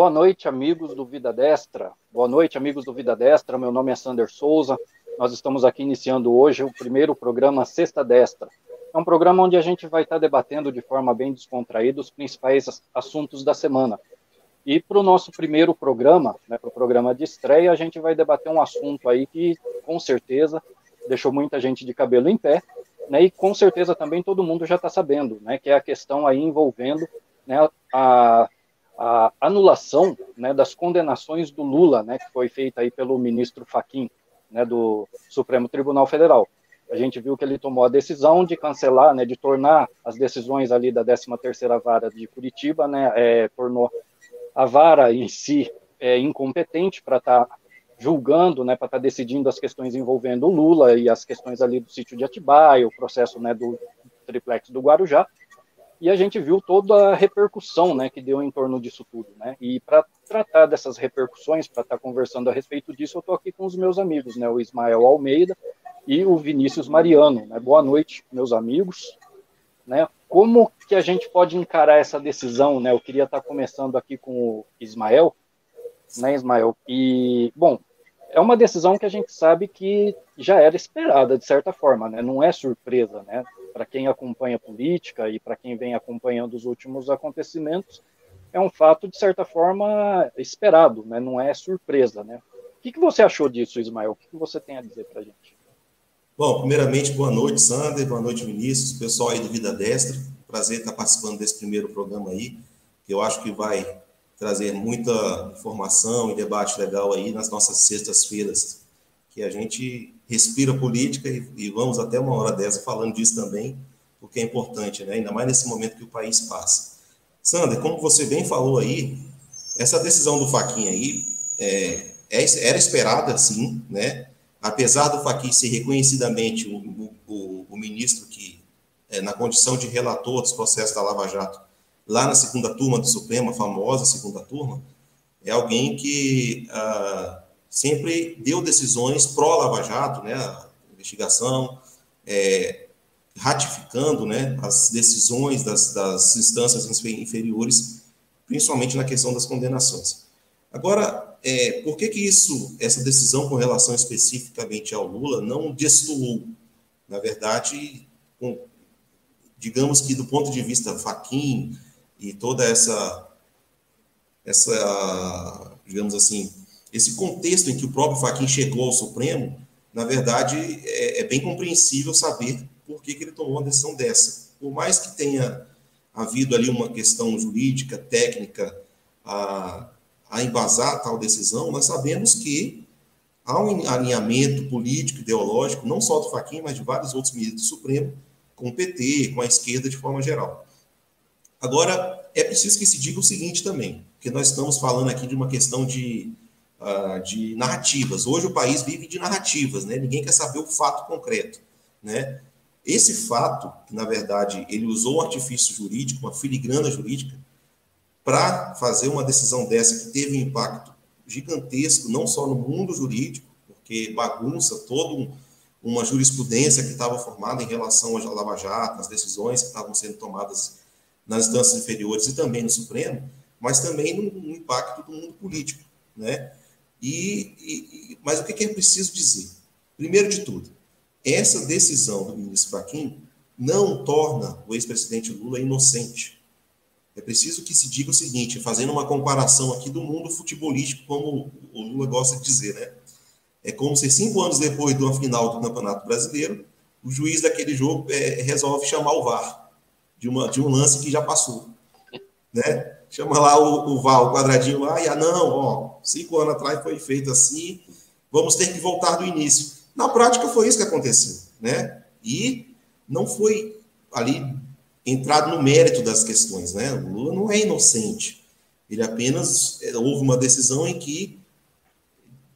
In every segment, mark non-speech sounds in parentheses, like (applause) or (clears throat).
Boa noite, amigos do Vida Destra. Boa noite, amigos do Vida Destra. Meu nome é Sander Souza. Nós estamos aqui iniciando hoje o primeiro programa Sexta Destra. É um programa onde a gente vai estar debatendo de forma bem descontraída os principais assuntos da semana. E para o nosso primeiro programa, né, para o programa de estreia, a gente vai debater um assunto aí que, com certeza, deixou muita gente de cabelo em pé, né, e com certeza também todo mundo já está sabendo, né, que é a questão aí envolvendo né, a a anulação né, das condenações do Lula, né, que foi feita aí pelo ministro Faquim, né, do Supremo Tribunal Federal. A gente viu que ele tomou a decisão de cancelar, né, de tornar as decisões ali da 13ª Vara de Curitiba, né, é, tornou a vara em si é, incompetente para estar tá julgando, né, para estar tá decidindo as questões envolvendo o Lula e as questões ali do sítio de Atibaia, o processo, né, do triplex do Guarujá e a gente viu toda a repercussão né, que deu em torno disso tudo. Né? E para tratar dessas repercussões, para estar tá conversando a respeito disso, eu estou aqui com os meus amigos, né, o Ismael Almeida e o Vinícius Mariano. Né? Boa noite, meus amigos. Né? Como que a gente pode encarar essa decisão? Né? Eu queria estar tá começando aqui com o Ismael, né, Ismael? E, bom, é uma decisão que a gente sabe que já era esperada, de certa forma, né? não é surpresa, né? Para quem acompanha política e para quem vem acompanhando os últimos acontecimentos, é um fato, de certa forma, esperado, né? não é surpresa. Né? O que, que você achou disso, Ismael? O que, que você tem a dizer para a gente? Bom, primeiramente, boa noite, Sander, boa noite, Vinícius, pessoal aí do Vida Destra. Prazer estar participando desse primeiro programa aí, que eu acho que vai trazer muita informação e debate legal aí nas nossas sextas-feiras, que a gente respira política e, e, vamos até uma hora dessa falando disso também, porque é importante, né? ainda mais nesse momento que o país passa. Sander, como você bem falou aí, essa decisão do Faquinha aí é, é, era esperada, sim, né? apesar do Faquinha ser reconhecidamente o, o, o ministro que, é, na condição de relator dos processos da Lava Jato, lá na segunda turma do Supremo, a famosa segunda turma, é alguém que... Ah, sempre deu decisões pró-Lava Jato, né, a investigação, é, ratificando né, as decisões das, das instâncias inferiores, principalmente na questão das condenações. Agora, é, por que que isso, essa decisão com relação especificamente ao Lula não destoou? Na verdade, com, digamos que do ponto de vista Faquin e toda essa, essa, digamos assim, esse contexto em que o próprio Faquin chegou ao Supremo, na verdade, é, é bem compreensível saber por que, que ele tomou uma decisão dessa. Por mais que tenha havido ali uma questão jurídica, técnica, a, a embasar tal decisão, nós sabemos que há um alinhamento político, ideológico, não só do Faquin, mas de vários outros ministros do Supremo, com o PT, com a esquerda de forma geral. Agora, é preciso que se diga o seguinte também, porque nós estamos falando aqui de uma questão de uh, de narrativas. Hoje o país vive de narrativas, né? Ninguém quer saber o fato concreto, né? Esse fato, que na verdade ele usou um artifício jurídico, uma filigrana jurídica, para fazer uma decisão dessa que teve um impacto gigantesco, não só no mundo jurídico, porque bagunça toda um, uma jurisprudência que estava formada em relação à Lava Jato, as decisões que estavam sendo tomadas nas instâncias inferiores e também no Supremo, mas também no, no impacto do mundo político, né? E, e, mas o que é preciso dizer? Primeiro de tudo, essa decisão do ministro Fachin não torna o ex-presidente Lula inocente. É preciso que se diga o seguinte, fazendo uma comparação aqui do mundo futebolístico, como o Lula gosta de dizer, né? É como se cinco anos depois do final do Campeonato Brasileiro, o juiz daquele jogo é, resolve chamar o VAR de, uma, de um lance que já passou, né? Chama lá o, o Val, o quadradinho lá, e ah, não, ó, cinco anos atrás foi feito assim, vamos ter que voltar do início. Na prática foi isso que aconteceu, né? E não foi ali entrado no mérito das questões, né? O Lula não é inocente. Ele apenas é, houve uma decisão em que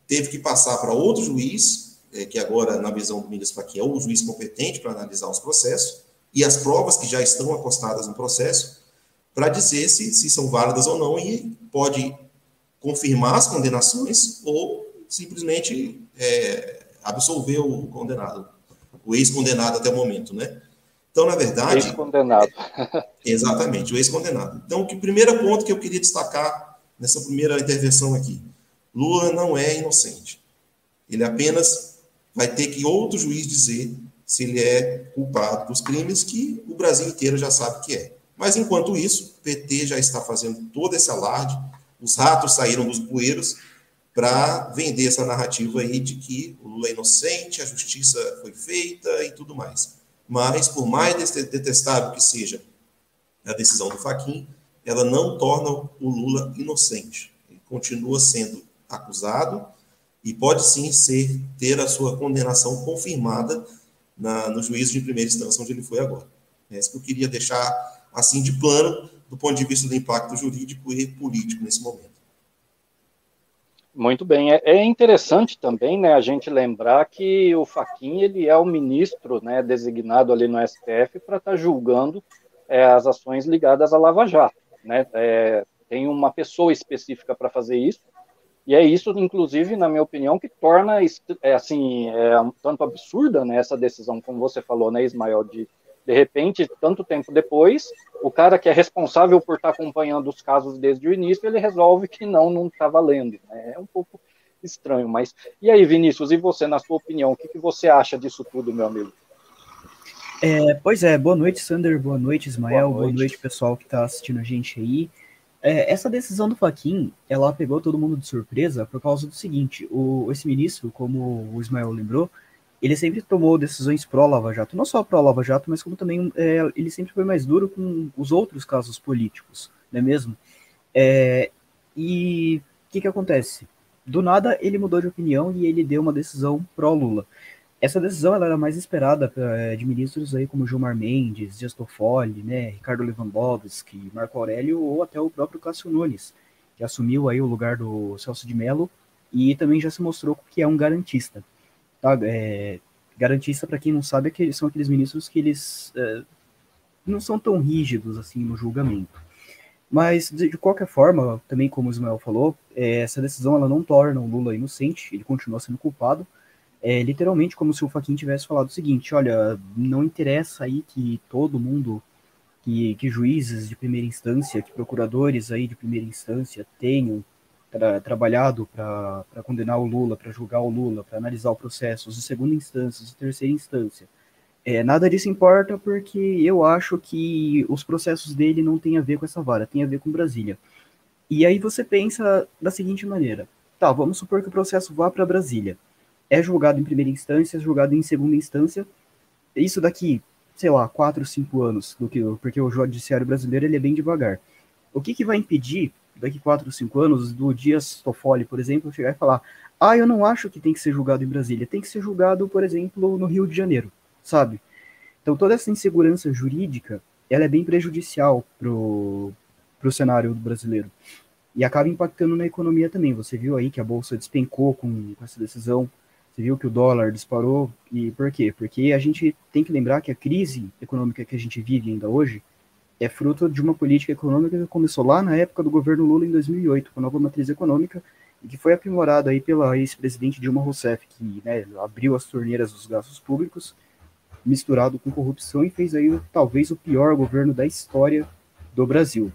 teve que passar para outro juiz, é, que agora, na visão do ministro Fachin, é o juiz competente para analisar os processos, e as provas que já estão acostadas no processo, para dizer se, se são válidas ou não e pode confirmar as condenações ou simplesmente é, absolver o condenado, o ex-condenado até o momento, né? Então, na verdade... Ex-condenado. (laughs) exatamente, o ex-condenado. Então, o primeiro ponto que eu queria destacar nessa primeira intervenção aqui. Lula não é inocente. Ele apenas vai ter que outro juiz dizer se ele é culpado dos crimes que o Brasil inteiro já sabe que é. Mas enquanto isso, o PT já está fazendo todo esse alarde, os ratos saíram dos bueiros para vender essa narrativa aí de que o Lula é inocente, a justiça foi feita e tudo mais. Mas, por mais detestável que seja a decisão do Faquin, ela não torna o Lula inocente. Ele continua sendo acusado e pode sim ser ter a sua condenação confirmada na, no juízo de primeira instância onde ele foi agora. É isso que eu queria deixar assim de plano do ponto de vista do impacto jurídico e político nesse momento. Muito bem. É, é interessante também, né, a gente lembrar que o Faquin ele é o ministro, né, designado ali no STF para estar tá julgando é, as ações ligadas à Lava Jato, né? É, tem uma pessoa específica para fazer isso. E é isso, inclusive, na minha opinião, que torna é, assim é, um tanto absurda né, essa decisão, como você falou, né, Ismael, de de repente, tanto tempo depois, o cara que é responsável por estar acompanhando os casos desde o início, ele resolve que não, não está valendo. Né? É um pouco estranho, mas... E aí, Vinícius, e você, na sua opinião, o que, que você acha disso tudo, meu amigo? É, pois é, boa noite, Sander, boa noite, Ismael, boa noite, boa noite pessoal que está assistindo a gente aí. É, essa decisão do Faquin, ela pegou todo mundo de surpresa por causa do seguinte, o, esse ministro, como o Ismael lembrou, ele sempre tomou decisões pró-Lava Jato, não só pró-Lava Jato, mas como também é, ele sempre foi mais duro com os outros casos políticos, não é mesmo? É, e o que, que acontece? Do nada ele mudou de opinião e ele deu uma decisão pró-Lula. Essa decisão ela era mais esperada é, de ministros aí como Gilmar Mendes, Dias Toffoli, né, Ricardo Lewandowski, Marco Aurélio ou até o próprio Cássio Nunes, que assumiu aí o lugar do Celso de Mello e também já se mostrou que é um garantista. Tá? É, garantista, para quem não sabe, é que são aqueles ministros que eles é, não são tão rígidos assim no julgamento. Mas, de, de qualquer forma, também como o Ismael falou, é, essa decisão ela não torna o Lula inocente, ele continua sendo culpado. É literalmente como se o Faquin tivesse falado o seguinte: olha, não interessa aí que todo mundo, que, que juízes de primeira instância, que procuradores aí de primeira instância tenham tra trabalhado para condenar o Lula, para julgar o Lula, para analisar o processo, de segunda instância, de terceira instância. É, nada disso importa porque eu acho que os processos dele não têm a ver com essa vara, tem a ver com Brasília. E aí você pensa da seguinte maneira: tá, vamos supor que o processo vá para Brasília. É julgado em primeira instância, é julgado em segunda instância. Isso daqui, sei lá, quatro, cinco anos, do que, porque o judiciário brasileiro ele é bem devagar. O que, que vai impedir daqui 4 ou 5 anos, do Dias Toffoli, por exemplo, chegar e falar: ah, eu não acho que tem que ser julgado em Brasília, tem que ser julgado, por exemplo, no Rio de Janeiro, sabe? Então toda essa insegurança jurídica, ela é bem prejudicial pro, pro cenário brasileiro. E acaba impactando na economia também. Você viu aí que a bolsa despencou com, com essa decisão, você viu que o dólar disparou, e por quê? Porque a gente tem que lembrar que a crise econômica que a gente vive ainda hoje, é fruto de uma política econômica que começou lá na época do governo Lula em 2008, com a nova matriz econômica, e que foi aprimorada aí pela ex-presidente Dilma Rousseff, que né, abriu as torneiras dos gastos públicos, misturado com corrupção, e fez aí talvez o pior governo da história do Brasil.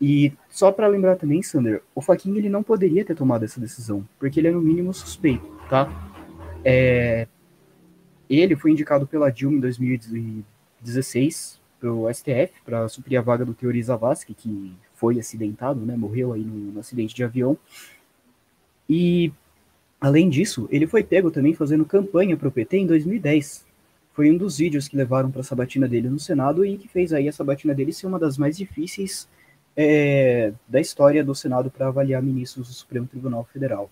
E só para lembrar também, Sander, o Faquinha ele não poderia ter tomado essa decisão, porque ele é no mínimo suspeito, tá? É, ele foi indicado pela Dilma em 2016 para o STF para suprir a vaga do Teori Zavascki, que foi acidentado, né, morreu aí no, no acidente de avião. E, além disso, ele foi pego também fazendo campanha para o PT em 2010. Foi um dos vídeos que levaram para a sabatina dele no Senado e que fez aí a sabatina dele ser uma das mais difíceis é, da história do Senado para avaliar ministros do Supremo Tribunal Federal.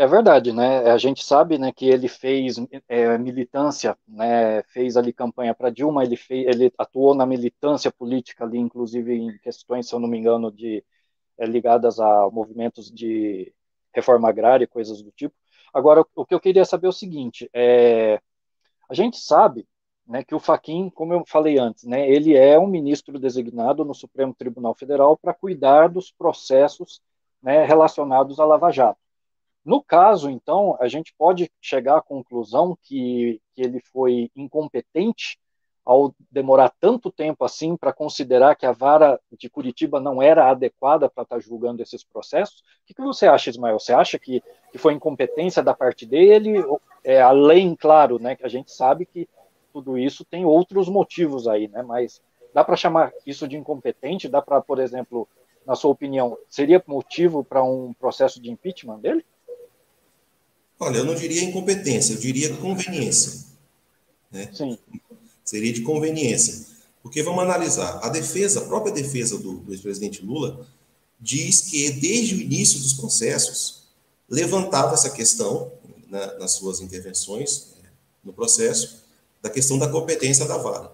É verdade, né? A gente sabe, né, que ele fez é, militância, né? Fez ali campanha para Dilma. Ele fez, ele atuou na militância política ali, inclusive em questões, se eu não me engano, de é, ligadas a movimentos de reforma agrária, coisas do tipo. Agora, o que eu queria saber é o seguinte: é, a gente sabe, né, que o Faquin, como eu falei antes, né, ele é um ministro designado no Supremo Tribunal Federal para cuidar dos processos né, relacionados à Lava Jato. No caso, então, a gente pode chegar à conclusão que, que ele foi incompetente ao demorar tanto tempo assim para considerar que a vara de Curitiba não era adequada para estar tá julgando esses processos? O que, que, você acha, Ismael? Você acha que, que foi incompetência da parte dele? É, além, claro, né, que a gente sabe que tudo isso tem outros motivos aí, né? Mas dá para chamar isso de incompetente? Dá para, por exemplo, na sua opinião, seria motivo para um processo de impeachment dele? Olha, eu não diria incompetência, eu diria conveniência. Né? Sim. Seria de conveniência. Porque vamos analisar, a defesa, a própria defesa do, do ex-presidente Lula, diz que desde o início dos processos levantava essa questão na, nas suas intervenções né, no processo, da questão da competência da vara.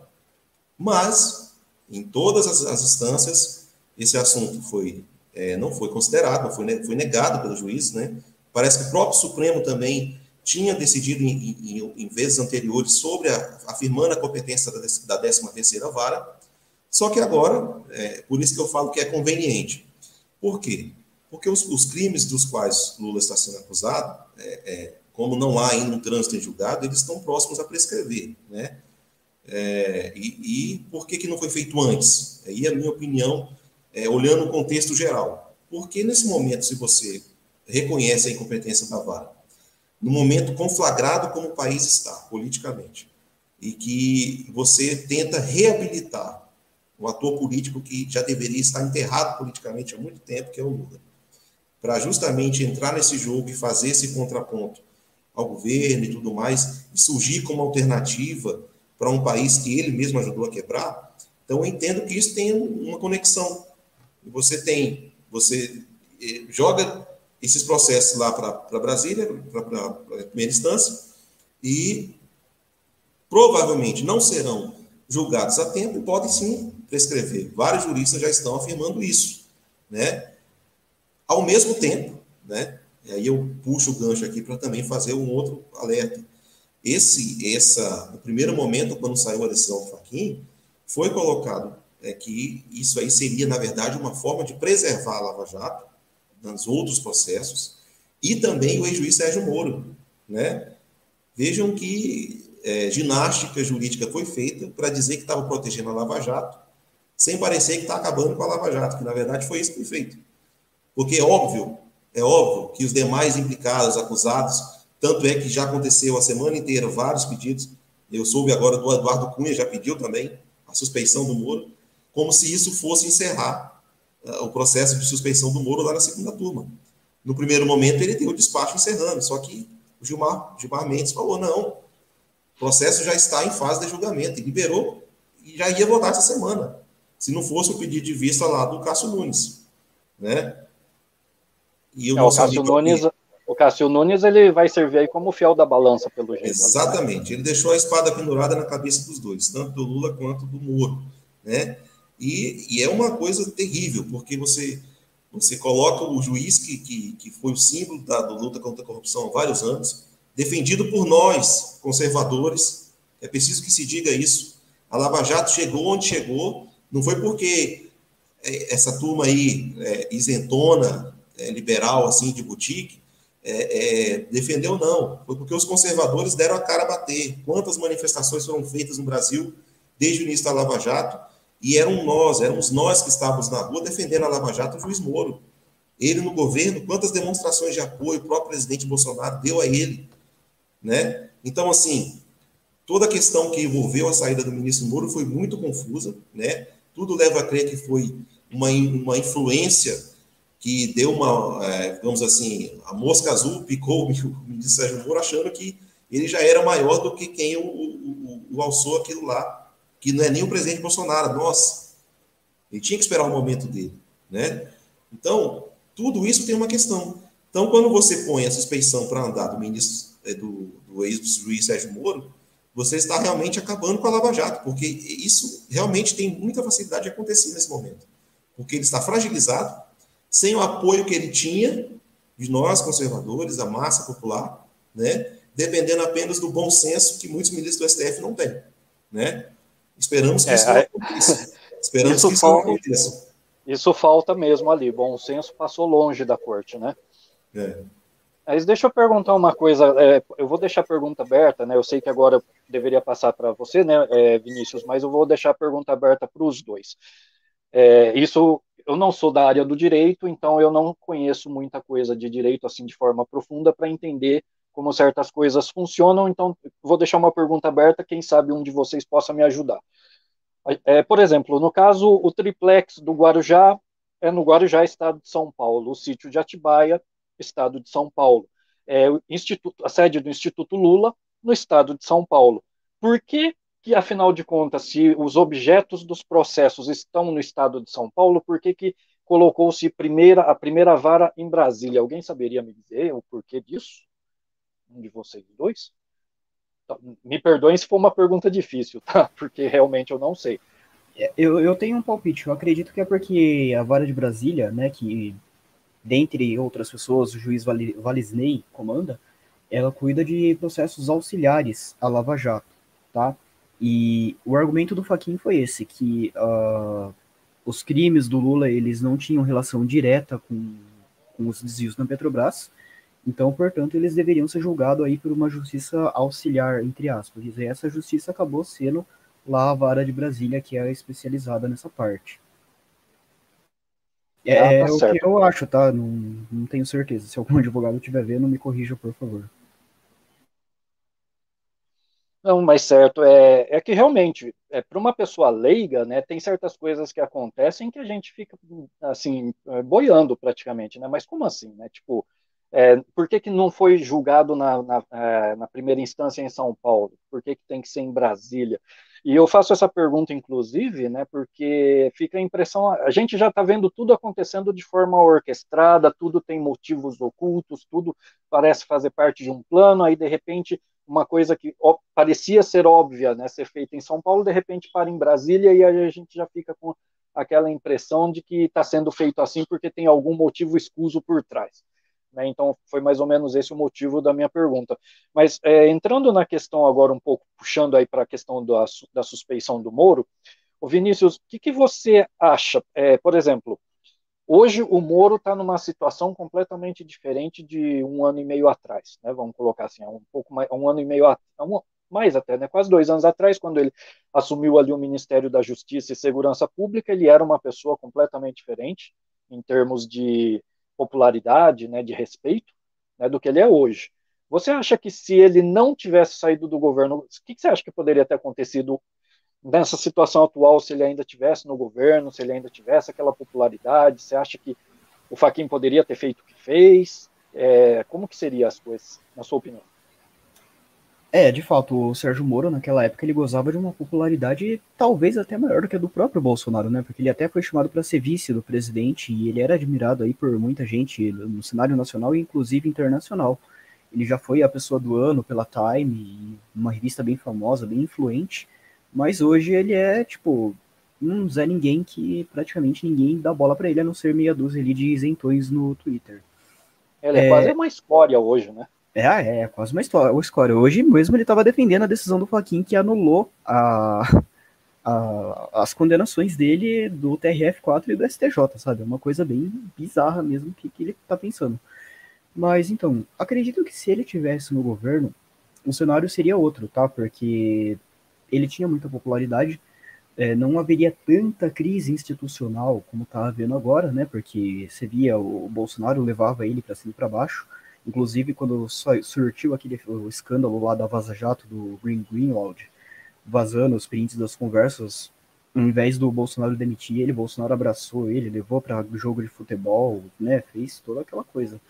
Mas, em todas as, as instâncias, esse assunto foi, é, não foi considerado, foi, foi negado pelo juiz, né? Parece que o próprio Supremo também tinha decidido em, em, em vezes anteriores sobre a, afirmando a competência da, da 13 terceira vara, só que agora, é, por isso que eu falo que é conveniente. Por quê? Porque os, os crimes dos quais Lula está sendo acusado, é, é, como não há ainda um trânsito em julgado, eles estão próximos a prescrever, né? É, e, e, por que, que não foi feito antes? Aí a minha opinião, é, olhando o contexto geral. Porque nesse momento, se você reconhece a incompetência da vara, no momento conflagrado como o país está, politicamente, e que você tenta reabilitar o ator político que já deveria estar enterrado politicamente há muito tempo, que é o Lula, para justamente entrar nesse jogo e fazer esse contraponto ao governo e tudo mais, e surgir como alternativa para um país que ele mesmo ajudou a quebrar. Então, eu entendo que isso tem uma conexão. Você tem, você eh, joga esses processos lá para Brasília, para primeira instância, e provavelmente não serão julgados a tempo e podem sim prescrever. Vários juristas já estão afirmando isso. Né? Ao mesmo tempo, né, e aí eu puxo o gancho aqui para também fazer um outro alerta. Esse, essa, no primeiro momento, quando saiu a decisão do Faquin, foi colocado é, que isso aí seria, na verdade, uma forma de preservar a Lava Jato nos outros processos e também o ex-juiz Sérgio Moro, né? Vejam que é, ginástica jurídica foi feita para dizer que estava protegendo a Lava Jato, sem parecer que está acabando com a Lava Jato, que na verdade foi isso que foi feito. Porque é óbvio é óbvio que os demais implicados, acusados, tanto é que já aconteceu a semana inteira vários pedidos, eu soube agora do Eduardo Cunha, já pediu também a suspeição do Moro, como se isso fosse encerrar o processo de suspeição do Moro lá na segunda turma. No primeiro momento, ele deu o despacho encerrando, só que o Gilmar, Gilmar Mendes falou: não, o processo já está em fase de julgamento, e liberou e já ia votar essa semana, se não fosse o pedido de vista lá do Cássio Nunes. Né? E o, é, o Cássio Nunes, o Cássio Nunes ele vai servir aí como fiel da balança, pelo jeito. Exatamente. Ele deixou a espada pendurada na cabeça dos dois, tanto do Lula quanto do Moro, né? E, e é uma coisa terrível, porque você você coloca o juiz que, que, que foi o símbolo da luta contra a corrupção há vários anos, defendido por nós, conservadores, é preciso que se diga isso. A Lava Jato chegou onde chegou, não foi porque é, essa turma aí é, isentona é, liberal, assim, de boutique, é, é, defendeu não. Foi porque os conservadores deram a cara a bater. Quantas manifestações foram feitas no Brasil desde o início da Lava Jato? E eram nós, éramos nós que estávamos na rua defendendo a Lava Jato, o juiz Moro. Ele no governo, quantas demonstrações de apoio o próprio presidente Bolsonaro deu a ele, né? Então, assim, toda a questão que envolveu a saída do ministro Moro foi muito confusa, né? Tudo leva a crer que foi uma, uma influência que deu uma, é, digamos assim, a mosca azul picou (laughs) o ministro Sérgio Moro achando que ele já era maior do que quem o, o, o alçou aquilo lá, que não é nem o presidente Bolsonaro, nossa. Ele tinha que esperar o momento dele, né? Então, tudo isso tem uma questão. Então, quando você põe a suspeição para andar do ministro, é, do, do ex-juiz Sérgio Moro, você está realmente acabando com a Lava Jato, porque isso realmente tem muita facilidade de acontecer nesse momento. Porque ele está fragilizado, sem o apoio que ele tinha de nós, conservadores, da massa popular, né? dependendo apenas do bom senso que muitos ministros do STF não têm. Né? Esperamos que é, isso aconteça. Esperamos isso que isso aconteça. Isso falta mesmo ali. Bom senso passou longe da corte, né? É. Mas deixa eu perguntar uma coisa, é, eu vou deixar a pergunta aberta, né? Eu sei que agora deveria passar para você, né, é, Vinícius, mas eu vou deixar a pergunta aberta para os dois. É, isso, eu não sou da área do direito, então eu não conheço muita coisa de direito assim de forma profunda para entender como certas coisas funcionam, então vou deixar uma pergunta aberta, quem sabe um de vocês possa me ajudar. É, por exemplo, no caso, o triplex do Guarujá é no Guarujá, estado de São Paulo, o sítio de Atibaia estado de São Paulo. É, o instituto, a sede do Instituto Lula, no estado de São Paulo. Por que, que, afinal de contas, se os objetos dos processos estão no estado de São Paulo, por que, que colocou-se primeira, a primeira vara em Brasília? Alguém saberia me dizer o porquê disso? Um de vocês dois? Então, me perdoem se for uma pergunta difícil, tá? (laughs) Porque realmente eu não sei. É, eu, eu tenho um palpite. Eu acredito que é porque a vara de Brasília, né, que dentre outras pessoas, o juiz Valisney comanda, ela cuida de processos auxiliares à Lava Jato, tá? E o argumento do Faquin foi esse, que uh, os crimes do Lula, eles não tinham relação direta com, com os desvios na Petrobras, então, portanto, eles deveriam ser julgados aí por uma justiça auxiliar, entre aspas. E essa justiça acabou sendo lá a vara de Brasília, que é especializada nessa parte. É, ah, tá é o certo. que eu acho, tá? Não, não tenho certeza. Se algum (laughs) advogado estiver vendo, me corrija, por favor. Não, mas certo, é, é que realmente, é, para uma pessoa leiga, né, tem certas coisas que acontecem que a gente fica, assim, é, boiando praticamente, né, mas como assim, né, tipo, é, por que, que não foi julgado na, na, é, na, primeira instância em São Paulo? Por que, que tem que ser em Brasília? E eu faço essa pergunta, inclusive, né, porque fica a impressão, a gente já está vendo tudo acontecendo de forma orquestrada, tudo tem motivos ocultos, tudo parece fazer parte de um plano, aí de repente uma coisa que ó, parecia ser óbvia, né, ser feita em São Paulo, de repente para em Brasília e aí a gente já fica com aquela impressão de que está sendo feito assim porque tem algum motivo escuso por trás. Né? Então, foi mais ou menos esse o motivo da minha pergunta. Mas, é, entrando na questão agora um pouco, puxando aí para a questão da, da suspeição do Moro, o Vinícius, o que, que você acha? É, por exemplo, hoje o Moro está numa situação completamente diferente de um ano e meio atrás, né? Vamos colocar assim, um pouco mais, um ano e meio, um, mais até, né? Quase dois anos atrás, quando ele assumiu ali o Ministério da Justiça e Segurança Pública, ele era uma pessoa completamente diferente em termos de popularidade, né, de respeito, né, do que ele é hoje. Você acha que se ele não tivesse saído do governo, o que, que você acha que poderia ter acontecido nessa situação atual, se ele ainda tivesse no governo, se ele ainda tivesse aquela popularidade? Você acha que o Faquin poderia ter feito o que fez? É, como que seria as coisas, na sua opinião? É, de fato, o Sérgio Moro, naquela época, ele gozava de uma popularidade talvez até maior do que a do próprio Bolsonaro, né? Porque ele até foi chamado para ser vice do presidente e ele era admirado aí por muita gente no cenário nacional e inclusive internacional. Ele já foi a pessoa do ano pela Time, uma revista bem famosa, bem influente, mas hoje ele é, tipo, um Zé Ninguém que praticamente ninguém dá bola para ele, a não ser meia dúzia ali de isentões no Twitter. Ele é, é quase uma escória hoje, né? É, é quase uma história, uma história. Hoje mesmo ele estava defendendo a decisão do Joaquim que anulou a, (laughs) a, as condenações dele do TRF4 e do STJ, sabe? É uma coisa bem bizarra mesmo que, que ele está pensando. Mas então, acredito que se ele tivesse no governo, o cenário seria outro, tá? Porque ele tinha muita popularidade, é, não haveria tanta crise institucional como está havendo agora, né? Porque você via o Bolsonaro levava ele para cima e para baixo. Inclusive, quando surtiu aquele o escândalo lá da Vaza Jato do Green Greenwald, vazando os prints das conversas, ao invés do Bolsonaro demitir ele, Bolsonaro abraçou ele, levou para jogo de futebol, né? Fez toda aquela coisa.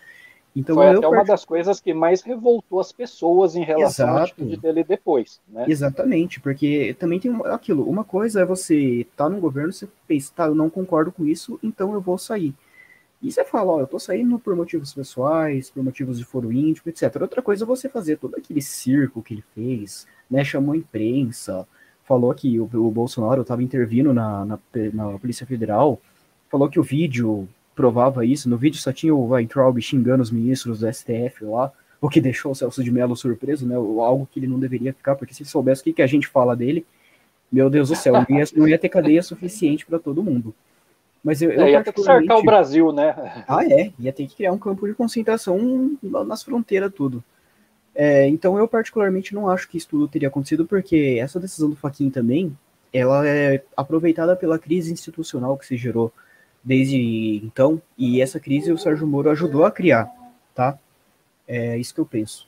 Então, Foi até uma das coisas que mais revoltou as pessoas em relação Exato. à atitude dele depois. Né? Exatamente, porque também tem aquilo. Uma coisa é você estar tá no governo, você pensa, tá, eu não concordo com isso, então eu vou sair. E você fala, ó, eu tô saindo por motivos pessoais, por motivos de foro íntimo, etc. Outra coisa é você fazer todo aquele circo que ele fez, né? Chamou a imprensa, falou que o, o Bolsonaro estava intervindo na, na, na, Polícia Federal, falou que o vídeo provava isso. No vídeo só tinha o Weintraub xingando os ministros do STF lá, o que deixou o Celso de Mello surpreso, né? Algo que ele não deveria ficar, porque se ele soubesse o que, que a gente fala dele, meu Deus do céu, não ia, não ia ter cadeia suficiente para todo mundo. Mas eu, é, eu ia ter que cercar o Brasil, né? (laughs) Ah, é. Ia ter que criar um campo de concentração nas fronteiras, tudo. É, então eu particularmente não acho que isso tudo teria acontecido, porque essa decisão do Faquin também, ela é aproveitada pela crise institucional que se gerou desde então, e essa crise o Sérgio Moro ajudou a criar, tá? É isso que eu penso.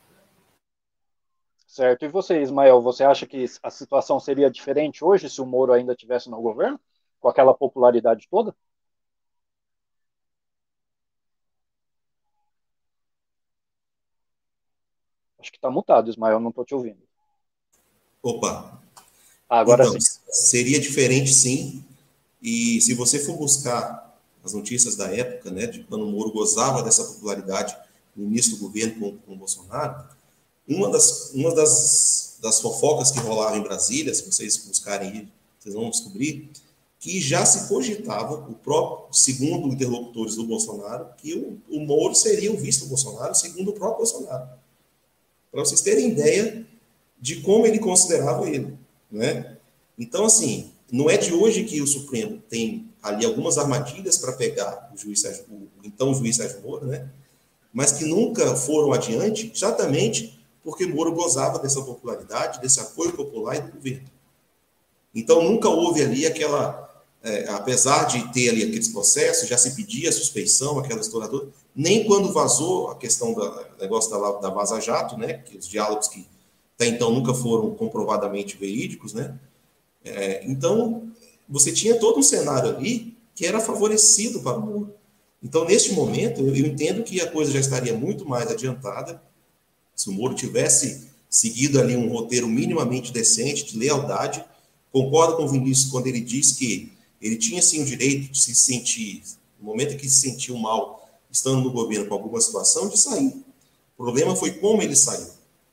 Certo. E você, Ismael, você acha que a situação seria diferente hoje se o Moro ainda tivesse no governo? Com aquela popularidade toda? Acho que está mutado, Ismael, não estou te ouvindo. Opa. agora então, sim. Seria diferente, sim. E se você for buscar as notícias da época, né, de quando o Moro gozava dessa popularidade no início do governo com, com o Bolsonaro, uma das, uma das, das fofocas que rolava em Brasília, se vocês buscarem vocês vão descobrir, que já se cogitava, o próprio, segundo interlocutores do Bolsonaro, que o, o Moro seria o vice do Bolsonaro, segundo o próprio Bolsonaro. Para vocês terem ideia de como ele considerava ele. Né? Então, assim, não é de hoje que o Supremo tem ali algumas armadilhas para pegar o juiz Sérgio, o, então o juiz Sérgio Moro, né? mas que nunca foram adiante, exatamente porque Moro gozava dessa popularidade, desse apoio popular e do governo. Então nunca houve ali aquela, é, apesar de ter ali aqueles processos, já se pedia suspeição, aquela história toda, nem quando vazou a questão do negócio da, da Vaza Jato, né, que os diálogos que até então nunca foram comprovadamente verídicos, né, é, então você tinha todo um cenário ali que era favorecido para o Moro. Então, neste momento, eu entendo que a coisa já estaria muito mais adiantada se o Moro tivesse seguido ali um roteiro minimamente decente, de lealdade. Concordo com o Vinícius quando ele diz que ele tinha sim o direito de se sentir, no momento que se sentiu mal, estando no governo com alguma situação, de sair. O problema foi como ele saiu.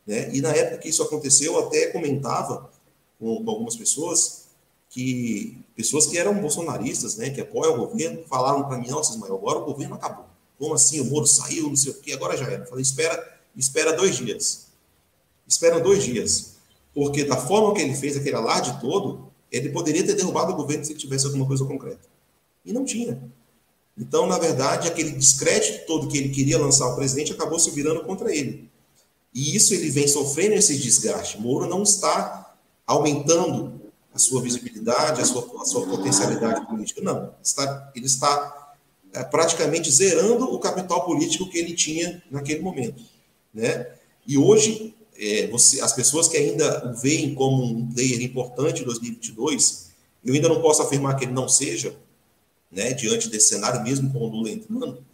Né? E na época que isso aconteceu, eu até comentava com, com algumas pessoas que pessoas que eram bolsonaristas, né, que apoiam o governo, falaram para mim, nossa, Ismael, agora o governo acabou. Como assim? O Moro saiu, não sei o quê, agora já era. Eu falei, espera, espera dois dias. Espera dois dias. Porque da forma que ele fez aquele alarde todo, ele poderia ter derrubado o governo se tivesse alguma coisa concreta. E não tinha. Então, na verdade, aquele descrédito todo que ele queria lançar ao presidente acabou se virando contra ele. E isso ele vem sofrendo esse desgaste. Moro não está aumentando a sua visibilidade, a sua, a sua potencialidade política. Não. Está, ele está é, praticamente zerando o capital político que ele tinha naquele momento. Né? E hoje, é, você, as pessoas que ainda o veem como um player importante em 2022, eu ainda não posso afirmar que ele não seja, né, diante desse cenário, mesmo com o Lula entrando,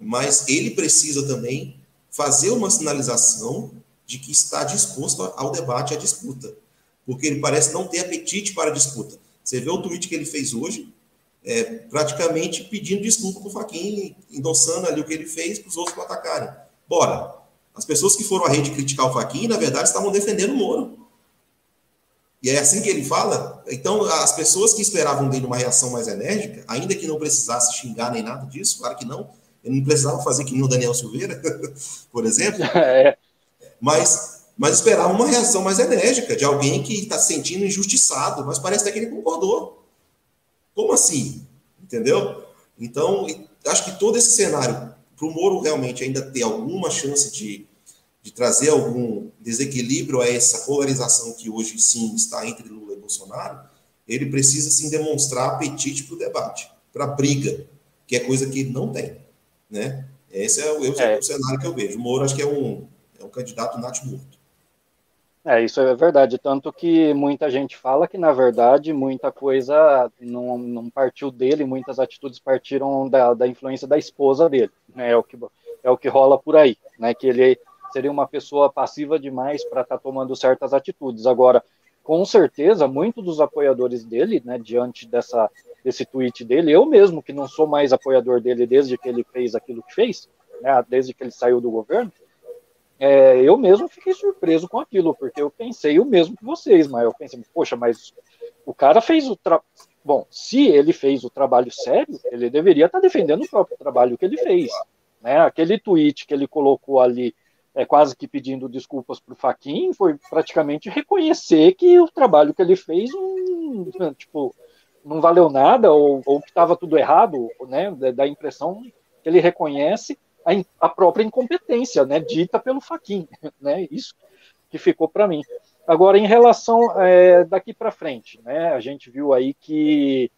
mas ele precisa também fazer uma sinalização de que está disposto ao debate, à disputa, porque ele parece não ter apetite para a disputa. Você vê o tweet que ele fez hoje, é, praticamente pedindo desculpa para o Faquinha, endossando ali o que ele fez para os outros atacarem. Bora, as pessoas que foram à rede criticar o Faquinha, na verdade, estavam defendendo o Moro. E é assim que ele fala. Então, as pessoas que esperavam dele uma reação mais enérgica, ainda que não precisasse xingar nem nada disso, claro que não, ele não precisava fazer que nem o Daniel Silveira, (laughs) por exemplo, (laughs) é. mas, mas esperava uma reação mais enérgica de alguém que está se sentindo injustiçado, mas parece até que ele concordou. Como assim? Entendeu? Então, acho que todo esse cenário para o Moro realmente ainda ter alguma chance de, de trazer algum desequilíbrio a essa polarização que hoje sim está entre Lula e Bolsonaro, ele precisa sim demonstrar apetite para o debate, para a briga, que é coisa que ele não tem. Né? Esse é, o, é. o cenário que eu vejo. O Moro acho que é um, é um candidato nato morto. É, isso é verdade. Tanto que muita gente fala que, na verdade, muita coisa não, não partiu dele, muitas atitudes partiram da, da influência da esposa dele. Né? É, o que, é o que rola por aí, né? Que ele seria uma pessoa passiva demais para estar tá tomando certas atitudes. Agora, com certeza, muitos dos apoiadores dele, né, diante dessa, desse tweet dele, eu mesmo, que não sou mais apoiador dele desde que ele fez aquilo que fez, né, desde que ele saiu do governo, é, eu mesmo fiquei surpreso com aquilo, porque eu pensei o mesmo que vocês, mas eu pensei, poxa, mas o cara fez o trabalho. Bom, se ele fez o trabalho sério, ele deveria estar defendendo o próprio trabalho que ele fez. Né? Aquele tweet que ele colocou ali, é, quase que pedindo desculpas para o Faquin, foi praticamente reconhecer que o trabalho que ele fez um, tipo, não valeu nada ou, ou que estava tudo errado, né? Da impressão que ele reconhece a, a própria incompetência, né? Dita pelo Faquin, (laughs) né? Isso que ficou para mim. Agora, em relação é, daqui para frente, né? A gente viu aí que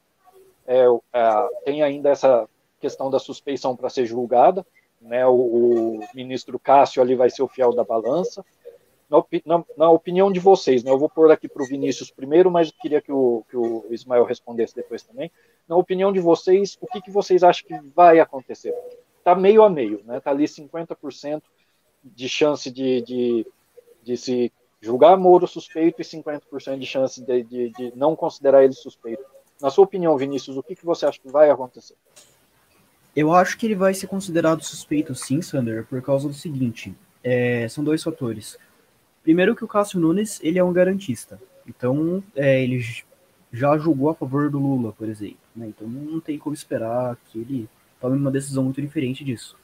é, é, tem ainda essa questão da suspeição para ser julgada, né? O, o, ministro Cássio ali vai ser o fiel da balança. Na, na, na opinião de vocês, né? Eu vou pôr aqui para o Vinícius primeiro, mas queria que o, que o Ismael respondesse depois também. Na opinião de vocês, o que, que vocês acham que vai acontecer? Está meio a meio, né? Está ali 50% de chance de, de, de se julgar Moro suspeito e 50% de chance de, de, de, não considerar ele suspeito. Na sua opinião, Vinícius, o que, que você acha que vai acontecer? Eu acho que ele vai ser considerado suspeito, sim, Sander, por causa do seguinte: é, são dois fatores. Primeiro que o Cássio Nunes ele é um garantista, então é, ele já julgou a favor do Lula, por exemplo. Né? Então não tem como esperar que ele tome uma decisão muito diferente disso.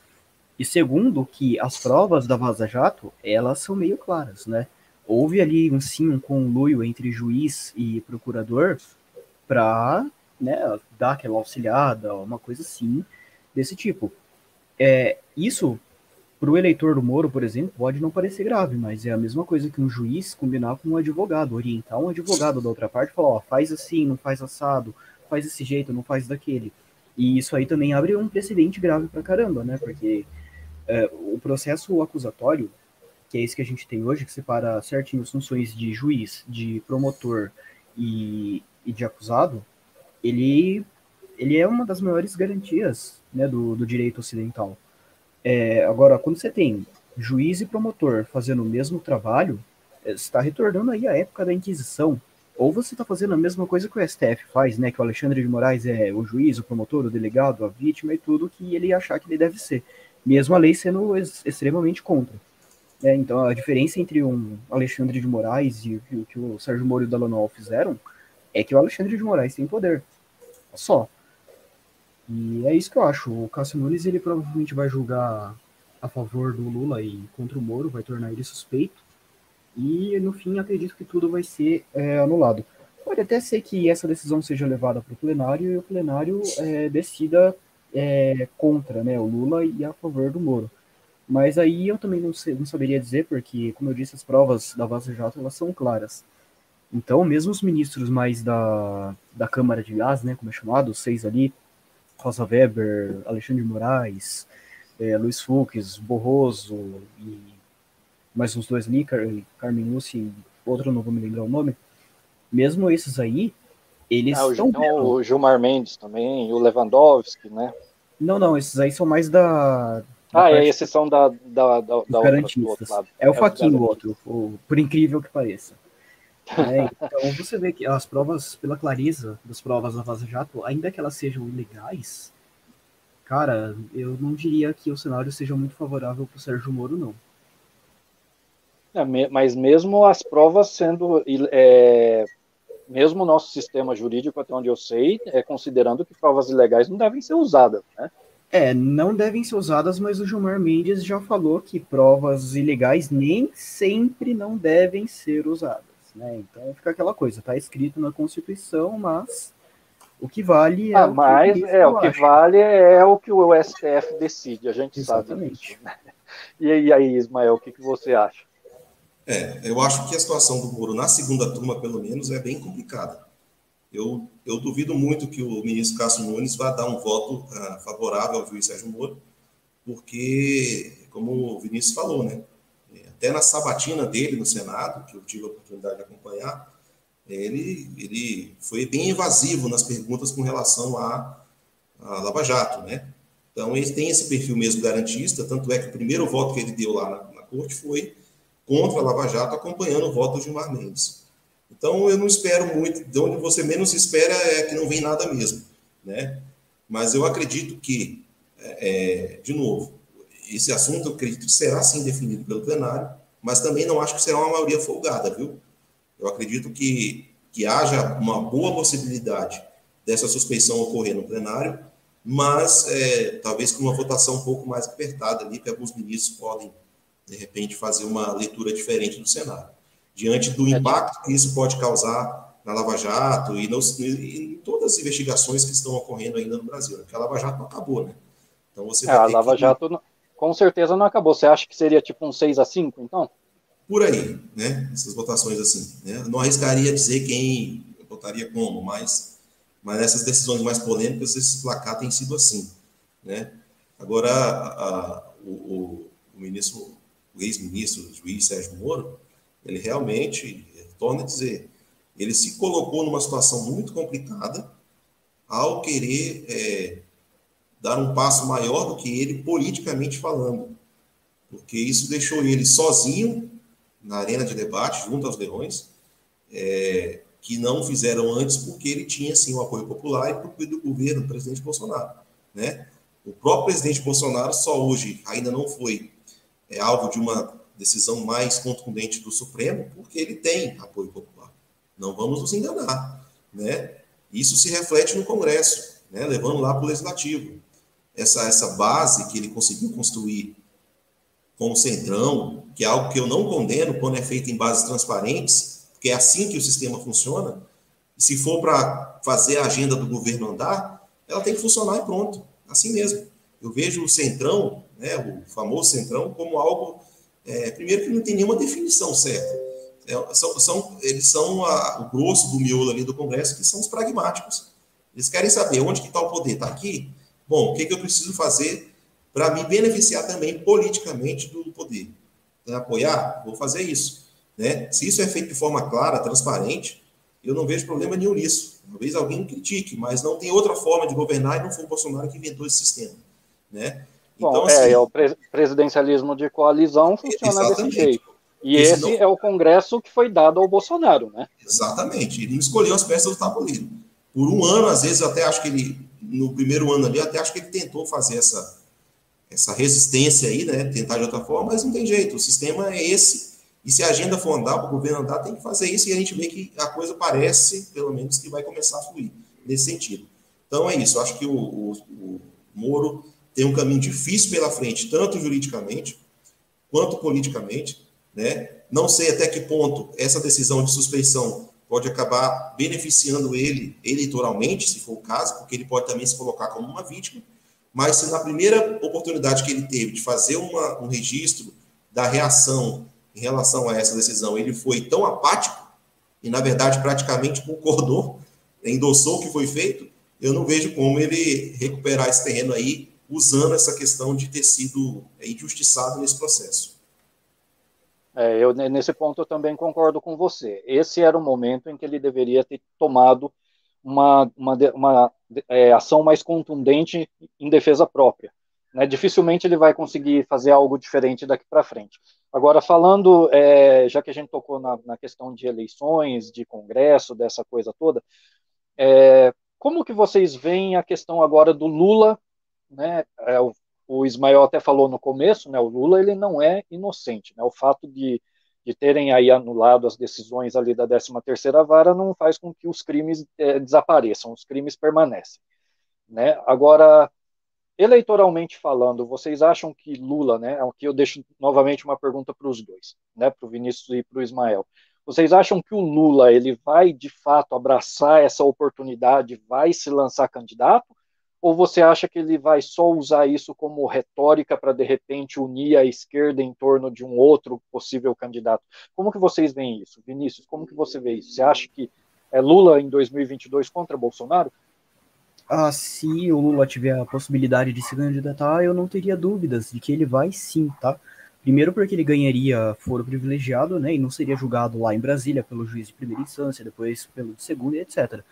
E segundo que as provas da Vaza Jato elas são meio claras, né? Houve ali um sim, um conluio entre juiz e procurador para né, dar aquela auxiliada, uma coisa assim, desse tipo. É, isso, para o eleitor do Moro, por exemplo, pode não parecer grave, mas é a mesma coisa que um juiz combinar com um advogado, orientar um advogado da outra parte falar, ó, faz assim, não faz assado, faz desse jeito, não faz daquele. E isso aí também abre um precedente grave pra caramba, né? Porque é, o processo acusatório, que é esse que a gente tem hoje, que separa certinho as funções de juiz, de promotor e, e de acusado, ele, ele é uma das maiores garantias né, do, do direito ocidental. É, agora, quando você tem juiz e promotor fazendo o mesmo trabalho, é, está retornando aí a época da Inquisição. Ou você está fazendo a mesma coisa que o STF faz, né? Que o Alexandre de Moraes é o juiz, o promotor, o delegado, a vítima e tudo que ele achar que ele deve ser. Mesmo a lei sendo extremamente contra. É, então, a diferença entre um Alexandre de Moraes e o que o Sérgio Moro e o Dallagnol fizeram é que o Alexandre de Moraes tem poder. Só. E é isso que eu acho. O Cássio Nunes, ele provavelmente vai julgar a favor do Lula e contra o Moro, vai tornar ele suspeito. E, no fim, acredito que tudo vai ser é, anulado. Pode até ser que essa decisão seja levada para o plenário e o plenário é, decida é, contra né, o Lula e a favor do Moro. Mas aí eu também não, sei, não saberia dizer, porque, como eu disse, as provas da Vaza Jato elas são claras. Então, mesmo os ministros mais da, da Câmara de Gás, né, como é chamado, os seis ali, Rosa Weber, Alexandre de Moraes, é, Luiz Fux, Borroso e mais uns dois ali, Car Carmen Lúcia outro não vou me lembrar o nome, mesmo esses aí, eles ah, estão... O Gilmar Mendes também, o Lewandowski, né? Não, não, esses aí são mais da, ah, é exceção da, da, da, da. Outra, é o é Faquinho o outro, o, por incrível que pareça. (laughs) É, então você vê que as provas, pela clareza das provas da Vaza Jato, ainda que elas sejam ilegais, cara, eu não diria que o cenário seja muito favorável para o Sérgio Moro, não. É, mas mesmo as provas sendo. É, mesmo o nosso sistema jurídico, até onde eu sei, é considerando que provas ilegais não devem ser usadas, né? É, não devem ser usadas, mas o Gilmar Mendes já falou que provas ilegais nem sempre não devem ser usadas, né? Então fica aquela coisa, tá escrito na Constituição, mas o que vale é ah, o mas que é o que vale é o que o STF decide, a gente Exatamente. sabe disso. Né? E aí, Ismael, o que, que você acha? É, eu acho que a situação do Moro na segunda turma, pelo menos, é bem complicada. Eu, eu duvido muito que o ministro Cássio Nunes vá dar um voto uh, favorável ao juiz Sérgio Moro, porque, como o Vinícius falou, né, até na sabatina dele no Senado, que eu tive a oportunidade de acompanhar, ele, ele foi bem evasivo nas perguntas com relação à Lava Jato, né? Então, ele tem esse perfil mesmo garantista, tanto é que o primeiro voto que ele deu lá na, na corte foi contra a Lava Jato, acompanhando o voto do Gilmar Mendes. Então, eu não espero muito, de onde você menos espera é que não vem nada mesmo, né? Mas eu acredito que, é, é, de novo, esse assunto eu acredito que será sim definido pelo plenário, mas também não acho que será uma maioria folgada, viu? Eu acredito que, que haja uma boa possibilidade dessa suspeição ocorrer no plenário, mas é, talvez com uma votação um pouco mais apertada ali, que alguns ministros podem, de repente, fazer uma leitura diferente do cenário diante do impacto que isso pode causar na Lava Jato e, nos, e, em todas as investigações que estão ocorrendo ainda no Brasil, né? porque a Lava Jato não acabou, né? Então você é, a Lava que... Jato com certeza não acabou. Você acha que seria tipo um 6 a 5 então? Por aí, né? Essas votações assim. Né? Não arriscaria dizer quem votaria como, mas, mas nessas decisões mais polêmicas, esses placar tem sido assim, né? Agora, a, a, o, o, o ministro, o ex-ministro, o juiz Sérgio Moro, ele realmente, torna a dizer, ele se colocou numa situação muito complicada ao querer é, dar um passo maior do que ele politicamente falando, porque isso deixou ele sozinho na arena de debate, junto aos leões, é, que não fizeram antes porque ele tinha sim o apoio popular e por do governo do presidente Bolsonaro, né? O próprio presidente Bolsonaro só hoje ainda não foi é, alvo de uma decisão mais contundente do Supremo porque ele tem apoio popular. Não vamos nos enganar, né? Isso se reflete no Congresso, né? Levando lá para o Legislativo. Essa, essa base que ele conseguiu construir com o Centrão, que é algo que eu não condeno quando é feito em bases transparentes, porque é assim que o sistema funciona. E se for para fazer a agenda do governo andar, ela tem que funcionar e pronto. Assim mesmo. Eu vejo o Centrão, né, o famoso Centrão, como algo, é, primeiro, que não tem nenhuma definição certa. É, são, são, eles são a, o grosso do miolo ali do Congresso, que são os pragmáticos. Eles querem saber onde que está o poder. Está aqui? Bom, o que, que eu preciso fazer para me beneficiar também politicamente do poder? Então, apoiar? Vou fazer isso. Né? Se isso é feito de forma clara, transparente, eu não vejo problema nenhum nisso. Talvez alguém critique, mas não tem outra forma de governar e não foi o Bolsonaro que inventou esse sistema. Né? Então, Bom, é, assim, é, o presidencialismo de coalizão funciona exatamente. desse jeito. E esse, esse não... é o Congresso que foi dado ao Bolsonaro, né? Exatamente. Ele não escolheu as peças do tabuleiro. Por um ano, às vezes, eu até acho que ele, no primeiro ano ali, até acho que ele tentou fazer essa, essa resistência aí, né? Tentar de outra forma, mas não tem jeito. O sistema é esse. E se a agenda for andar, para o governo andar, tem que fazer isso. E a gente vê que a coisa parece, pelo menos, que vai começar a fluir nesse sentido. Então é isso. Eu acho que o, o, o Moro tem um caminho difícil pela frente, tanto juridicamente quanto politicamente. Né? Não sei até que ponto essa decisão de suspeição pode acabar beneficiando ele eleitoralmente, se for o caso, porque ele pode também se colocar como uma vítima. Mas se na primeira oportunidade que ele teve de fazer uma, um registro da reação em relação a essa decisão, ele foi tão apático e, na verdade, praticamente concordou, endossou o que foi feito, eu não vejo como ele recuperar esse terreno aí usando essa questão de ter sido injustiçado nesse processo. É, eu, nesse ponto eu também concordo com você. Esse era o momento em que ele deveria ter tomado uma, uma, uma é, ação mais contundente em defesa própria. Né? Dificilmente ele vai conseguir fazer algo diferente daqui para frente. Agora, falando, é, já que a gente tocou na, na, questão de eleições, de Congresso, dessa coisa toda, é, como que vocês veem a questão agora do Lula? Né? É, o o Ismael até falou no começo, né, o Lula ele não é inocente, né, o fato de, de terem aí anulado as decisões ali da 13ª vara não faz com que os crimes é, desapareçam, os crimes permanecem, né, agora, eleitoralmente falando, vocês acham que Lula, né, aqui eu deixo novamente uma pergunta para os dois, né, para o Vinícius e para o Ismael, vocês acham que o Lula ele vai de fato abraçar essa oportunidade, vai se lançar candidato, ou você acha que ele vai só usar isso como retórica para de repente unir a esquerda em torno de um outro possível candidato? Como que vocês veem isso, Vinícius? Como que você vê isso? Você acha que é Lula em 2022 contra Bolsonaro? Ah, se o Lula tiver a possibilidade de se candidatar, eu não teria dúvidas de que ele vai sim, tá? Primeiro porque ele ganharia foro privilegiado, né, e não seria julgado lá em Brasília pelo juiz de primeira instância, depois pelo de segunda, etc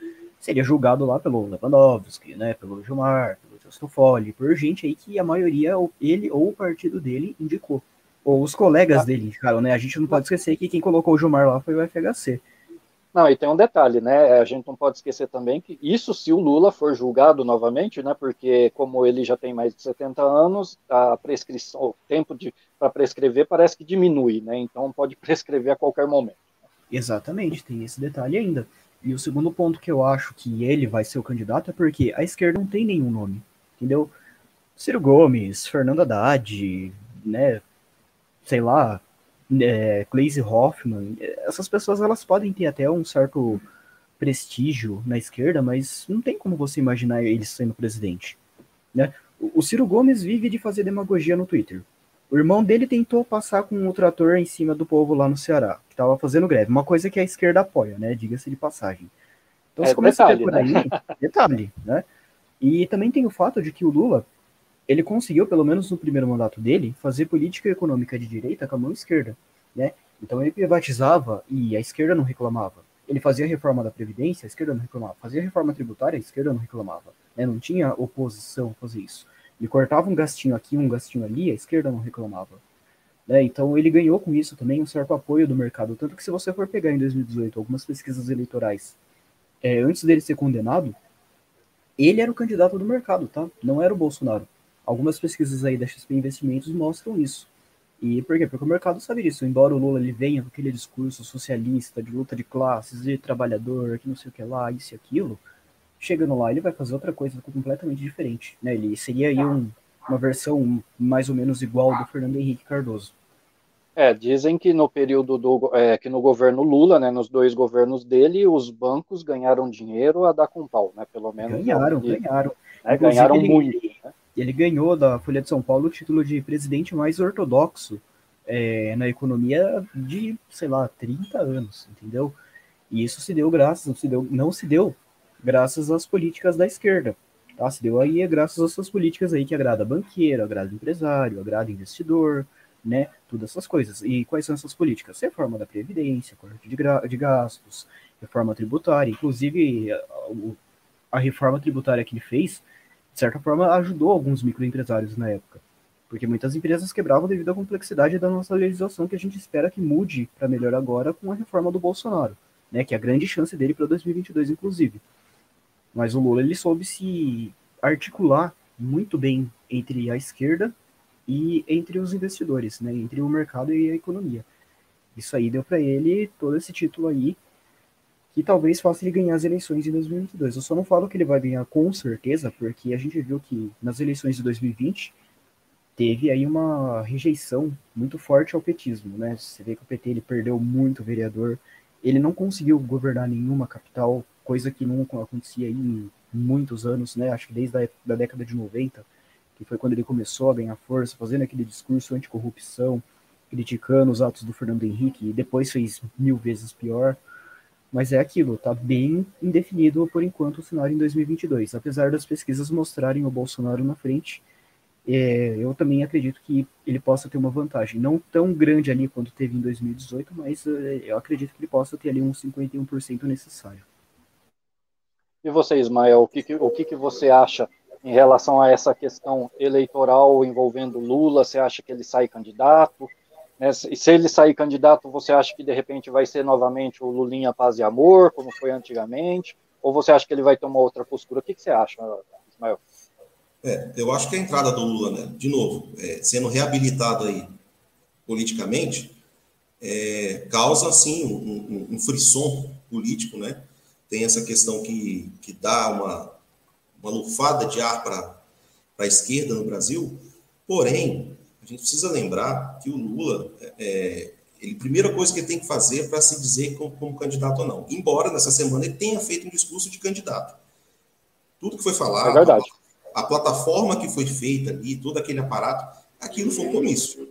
seria julgado lá pelo Lewandowski, né, pelo Gilmar, pelo Tostofoli, por gente aí que a maioria, ele ou o partido dele indicou. Ou os colegas ah. dele indicaram, né? A gente não pode esquecer que quem colocou o Gilmar lá foi o FHC. Não, e tem um detalhe, né? A gente não pode esquecer também que isso se o Lula for julgado novamente, né? Porque como ele já tem mais de 70 anos, a prescrição, o tempo de para prescrever parece que diminui, né? Então pode (laughs) prescrever a qualquer momento. Exatamente, tem esse detalhe ainda. E o segundo ponto que eu acho que ele vai ser o candidato é porque a esquerda não tem nenhum nome, entendeu? Ciro Gomes, Fernando Haddad, né, sei lá, é, Glaze Hoffman, essas pessoas elas podem ter até um certo prestígio na esquerda, mas não tem como você imaginar ele sendo presidente. Né? O Ciro Gomes vive de fazer demagogia no Twitter. O irmão dele tentou passar com o trator em cima do povo lá no Ceará, que estava fazendo greve. Uma coisa que a esquerda apoia, né? Diga-se de passagem. Então, é, se começa detalhe, a por aí, né? (laughs) detalhe, né? E também tem o fato de que o Lula, ele conseguiu, pelo menos no primeiro mandato dele, fazer política econômica de direita com a mão esquerda, né? Então ele privatizava e a esquerda não reclamava. Ele fazia reforma da Previdência, a esquerda não reclamava. Fazia reforma tributária, a esquerda não reclamava. Né? Não tinha oposição a fazer isso. Ele cortava um gastinho aqui, um gastinho ali, a esquerda não reclamava. Né? Então ele ganhou com isso também um certo apoio do mercado. Tanto que se você for pegar em 2018 algumas pesquisas eleitorais, é, antes dele ser condenado, ele era o candidato do mercado, tá? Não era o Bolsonaro. Algumas pesquisas aí da XP Investimentos mostram isso. E por quê? Porque o mercado sabe disso. Embora o Lula ele venha com aquele discurso socialista, de luta de classes, de trabalhador, que não sei o que lá, isso e aquilo, chegando lá, ele vai fazer outra coisa completamente diferente. Né? Ele seria aí um, uma versão mais ou menos igual do Fernando Henrique Cardoso. É, dizem que no período do é, que no governo Lula, né, nos dois governos dele, os bancos ganharam dinheiro a dar com pau, né? Pelo menos. Ganharam, ele, ganharam. Né, ganharam ele, muito. Né? Ele ganhou da Folha de São Paulo o título de presidente mais ortodoxo é, na economia de, sei lá, 30 anos, entendeu? E isso se deu graças, não se deu, não se deu graças às políticas da esquerda. Tá? Se deu aí é graças às suas políticas aí que agrada banqueiro, agrada empresário, agrada investidor, né? Todas essas coisas. E quais são essas políticas? Reforma da Previdência, corte de, de gastos, reforma tributária. Inclusive, a, a, reforma tributária que ele fez, de certa forma, ajudou alguns microempresários na época. Porque muitas empresas quebravam devido à complexidade da nossa legislação, que a gente espera que mude para melhor agora com a reforma do Bolsonaro, né? Que é a grande chance dele para 2022, inclusive. Mas o Lula ele soube se articular muito bem entre a esquerda e entre os investidores, né, entre o mercado e a economia. Isso aí deu para ele todo esse título aí que talvez faça ele ganhar as eleições em 2022. Eu só não falo que ele vai ganhar com certeza, porque a gente viu que nas eleições de 2020 teve aí uma rejeição muito forte ao petismo, né? Você vê que o PT ele perdeu muito vereador, ele não conseguiu governar nenhuma capital, coisa que não acontecia aí em muitos anos, né? Acho que desde a da década de 90, que foi quando ele começou a ganhar força, fazendo aquele discurso anticorrupção, criticando os atos do Fernando Henrique, e depois fez mil vezes pior. Mas é aquilo, tá bem indefinido por enquanto o cenário em 2022. Apesar das pesquisas mostrarem o Bolsonaro na frente, é, eu também acredito que ele possa ter uma vantagem. Não tão grande ali quanto teve em 2018, mas é, eu acredito que ele possa ter ali uns 51% necessário. E você, Ismael, o que, que o que, que você acha em relação a essa questão eleitoral envolvendo Lula? Você acha que ele sai candidato? Né? E se ele sair candidato, você acha que de repente vai ser novamente o Lulinha Paz e Amor, como foi antigamente? Ou você acha que ele vai uma outra postura? O que, que você acha, Ismael? É, eu acho que a entrada do Lula, né, de novo, é, sendo reabilitado aí politicamente, é, causa, assim, um, um, um frisson político, né? Tem essa questão que, que dá uma, uma lufada de ar para a esquerda no Brasil. Porém, a gente precisa lembrar que o Lula, é, ele, primeira coisa que ele tem que fazer para se dizer como, como, candidato ou não. Embora nessa semana ele tenha feito um discurso de candidato. Tudo que foi falado, é verdade. A, a plataforma que foi feita ali, todo aquele aparato, aquilo foi um comício.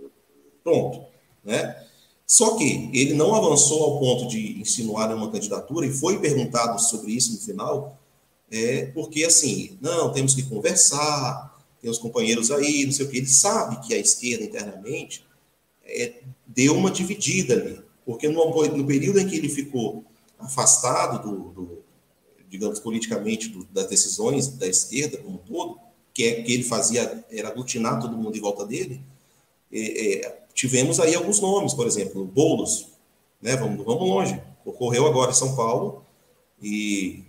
Pronto. Né? Só que ele não avançou ao ponto de insinuar uma candidatura e foi perguntado sobre isso no final, é, porque assim, não, temos que conversar, tem os companheiros aí, não sei o que. Ele sabe que a esquerda internamente é, deu uma dividida ali, porque no, no, período em que ele ficou afastado do, do digamos, politicamente do, das decisões da esquerda como um todo, que é que ele fazia era aglutinar todo mundo em volta dele, é, é, tivemos aí alguns nomes, por exemplo, Boulos, né? Vamos, vamos longe. Ocorreu agora em São Paulo e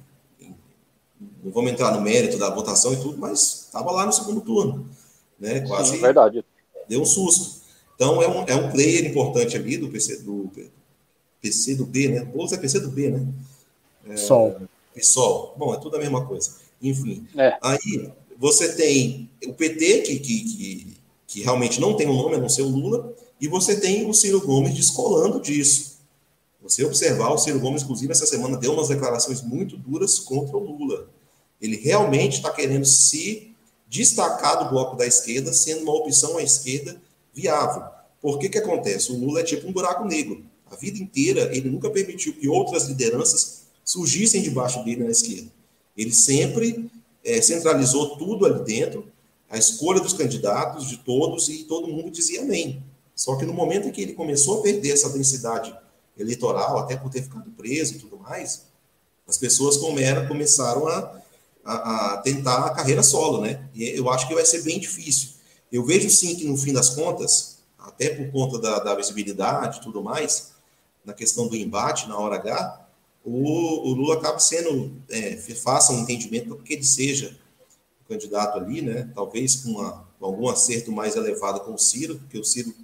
não vamos entrar no mérito da votação e tudo, mas estava lá no segundo turno, né? Quase Sim, verdade. deu um susto. Então é um, é um player importante ali do PC do PC do B, né? Boulos é PC do B, né? É, Sol. PSOL. Bom, é tudo a mesma coisa. Enfim. É. Aí você tem o PT que, que, que que realmente não tem um nome a não ser o Lula, e você tem o Ciro Gomes descolando disso. Você observar, o Ciro Gomes, inclusive, essa semana deu umas declarações muito duras contra o Lula. Ele realmente está querendo se destacar do bloco da esquerda, sendo uma opção à esquerda viável. Por que que acontece? O Lula é tipo um buraco negro. A vida inteira, ele nunca permitiu que outras lideranças surgissem debaixo dele na esquerda. Ele sempre é, centralizou tudo ali dentro, a escolha dos candidatos, de todos, e todo mundo dizia amém. Só que no momento em que ele começou a perder essa densidade eleitoral, até por ter ficado preso e tudo mais, as pessoas começaram a, a, a, tentar a carreira solo, né? E eu acho que vai ser bem difícil. Eu vejo sim que no fim das contas, até por conta da, da visibilidade e tudo mais, na questão do embate na hora H, o, o Lula acaba sendo, é, faça um entendimento para que ele seja candidato ali, né? Talvez com, uma, com algum acerto mais elevado com o Ciro, porque o Ciro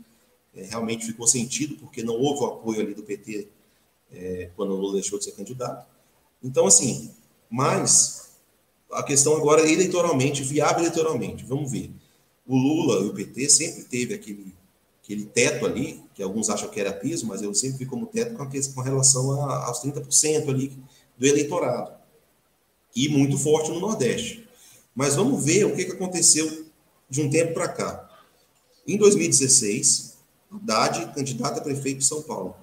é, realmente ficou sentido, porque não houve o apoio ali do PT é, quando o Lula deixou de ser candidato. Então, assim, mas a questão agora é eleitoralmente, viável eleitoralmente, vamos ver. O Lula e o PT sempre teve aquele, aquele teto ali, que alguns acham que era piso, mas eu sempre vi como teto com, a, com relação a, aos 30% ali do eleitorado. E muito forte no Nordeste. Mas vamos ver o que, aconteceu de um tempo para cá. Em 2016, Haddad, candidato a prefeito de São Paulo.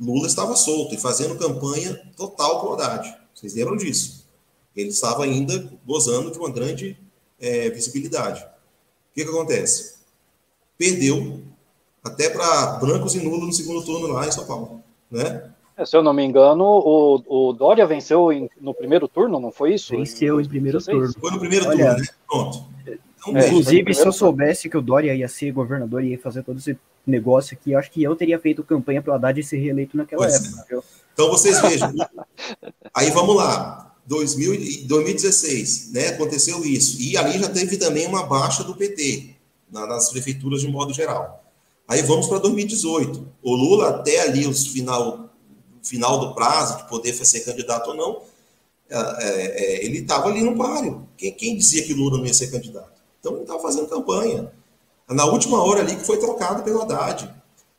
Lula estava solto e fazendo campanha total com Haddad. Vocês lembram disso? Ele estava ainda gozando de uma grande é, visibilidade. O que, que acontece? Perdeu até para brancos e nulos no segundo turno lá em São Paulo. Né? É, se eu não me engano, o, o Dória venceu em, no primeiro turno, não foi isso? Venceu em primeiro turno. Foi no primeiro Olha, turno, né? Pronto. Então, é, inclusive, se eu soubesse que o Dória ia ser governador e ia fazer todo esse negócio aqui, acho que eu teria feito campanha para o Haddad ser reeleito naquela pois época. É. Então vocês vejam. aí vamos lá. 2000, 2016, né, aconteceu isso. E ali já teve também uma baixa do PT na, nas prefeituras de modo geral. Aí vamos para 2018. O Lula, até ali o final, final do prazo de poder ser candidato ou não, é, é, é ele estava ali no páreo. Quem, quem dizia que Lula não ia ser candidato? Então ele estava fazendo campanha. Na última hora ali que foi trocado pelo Haddad.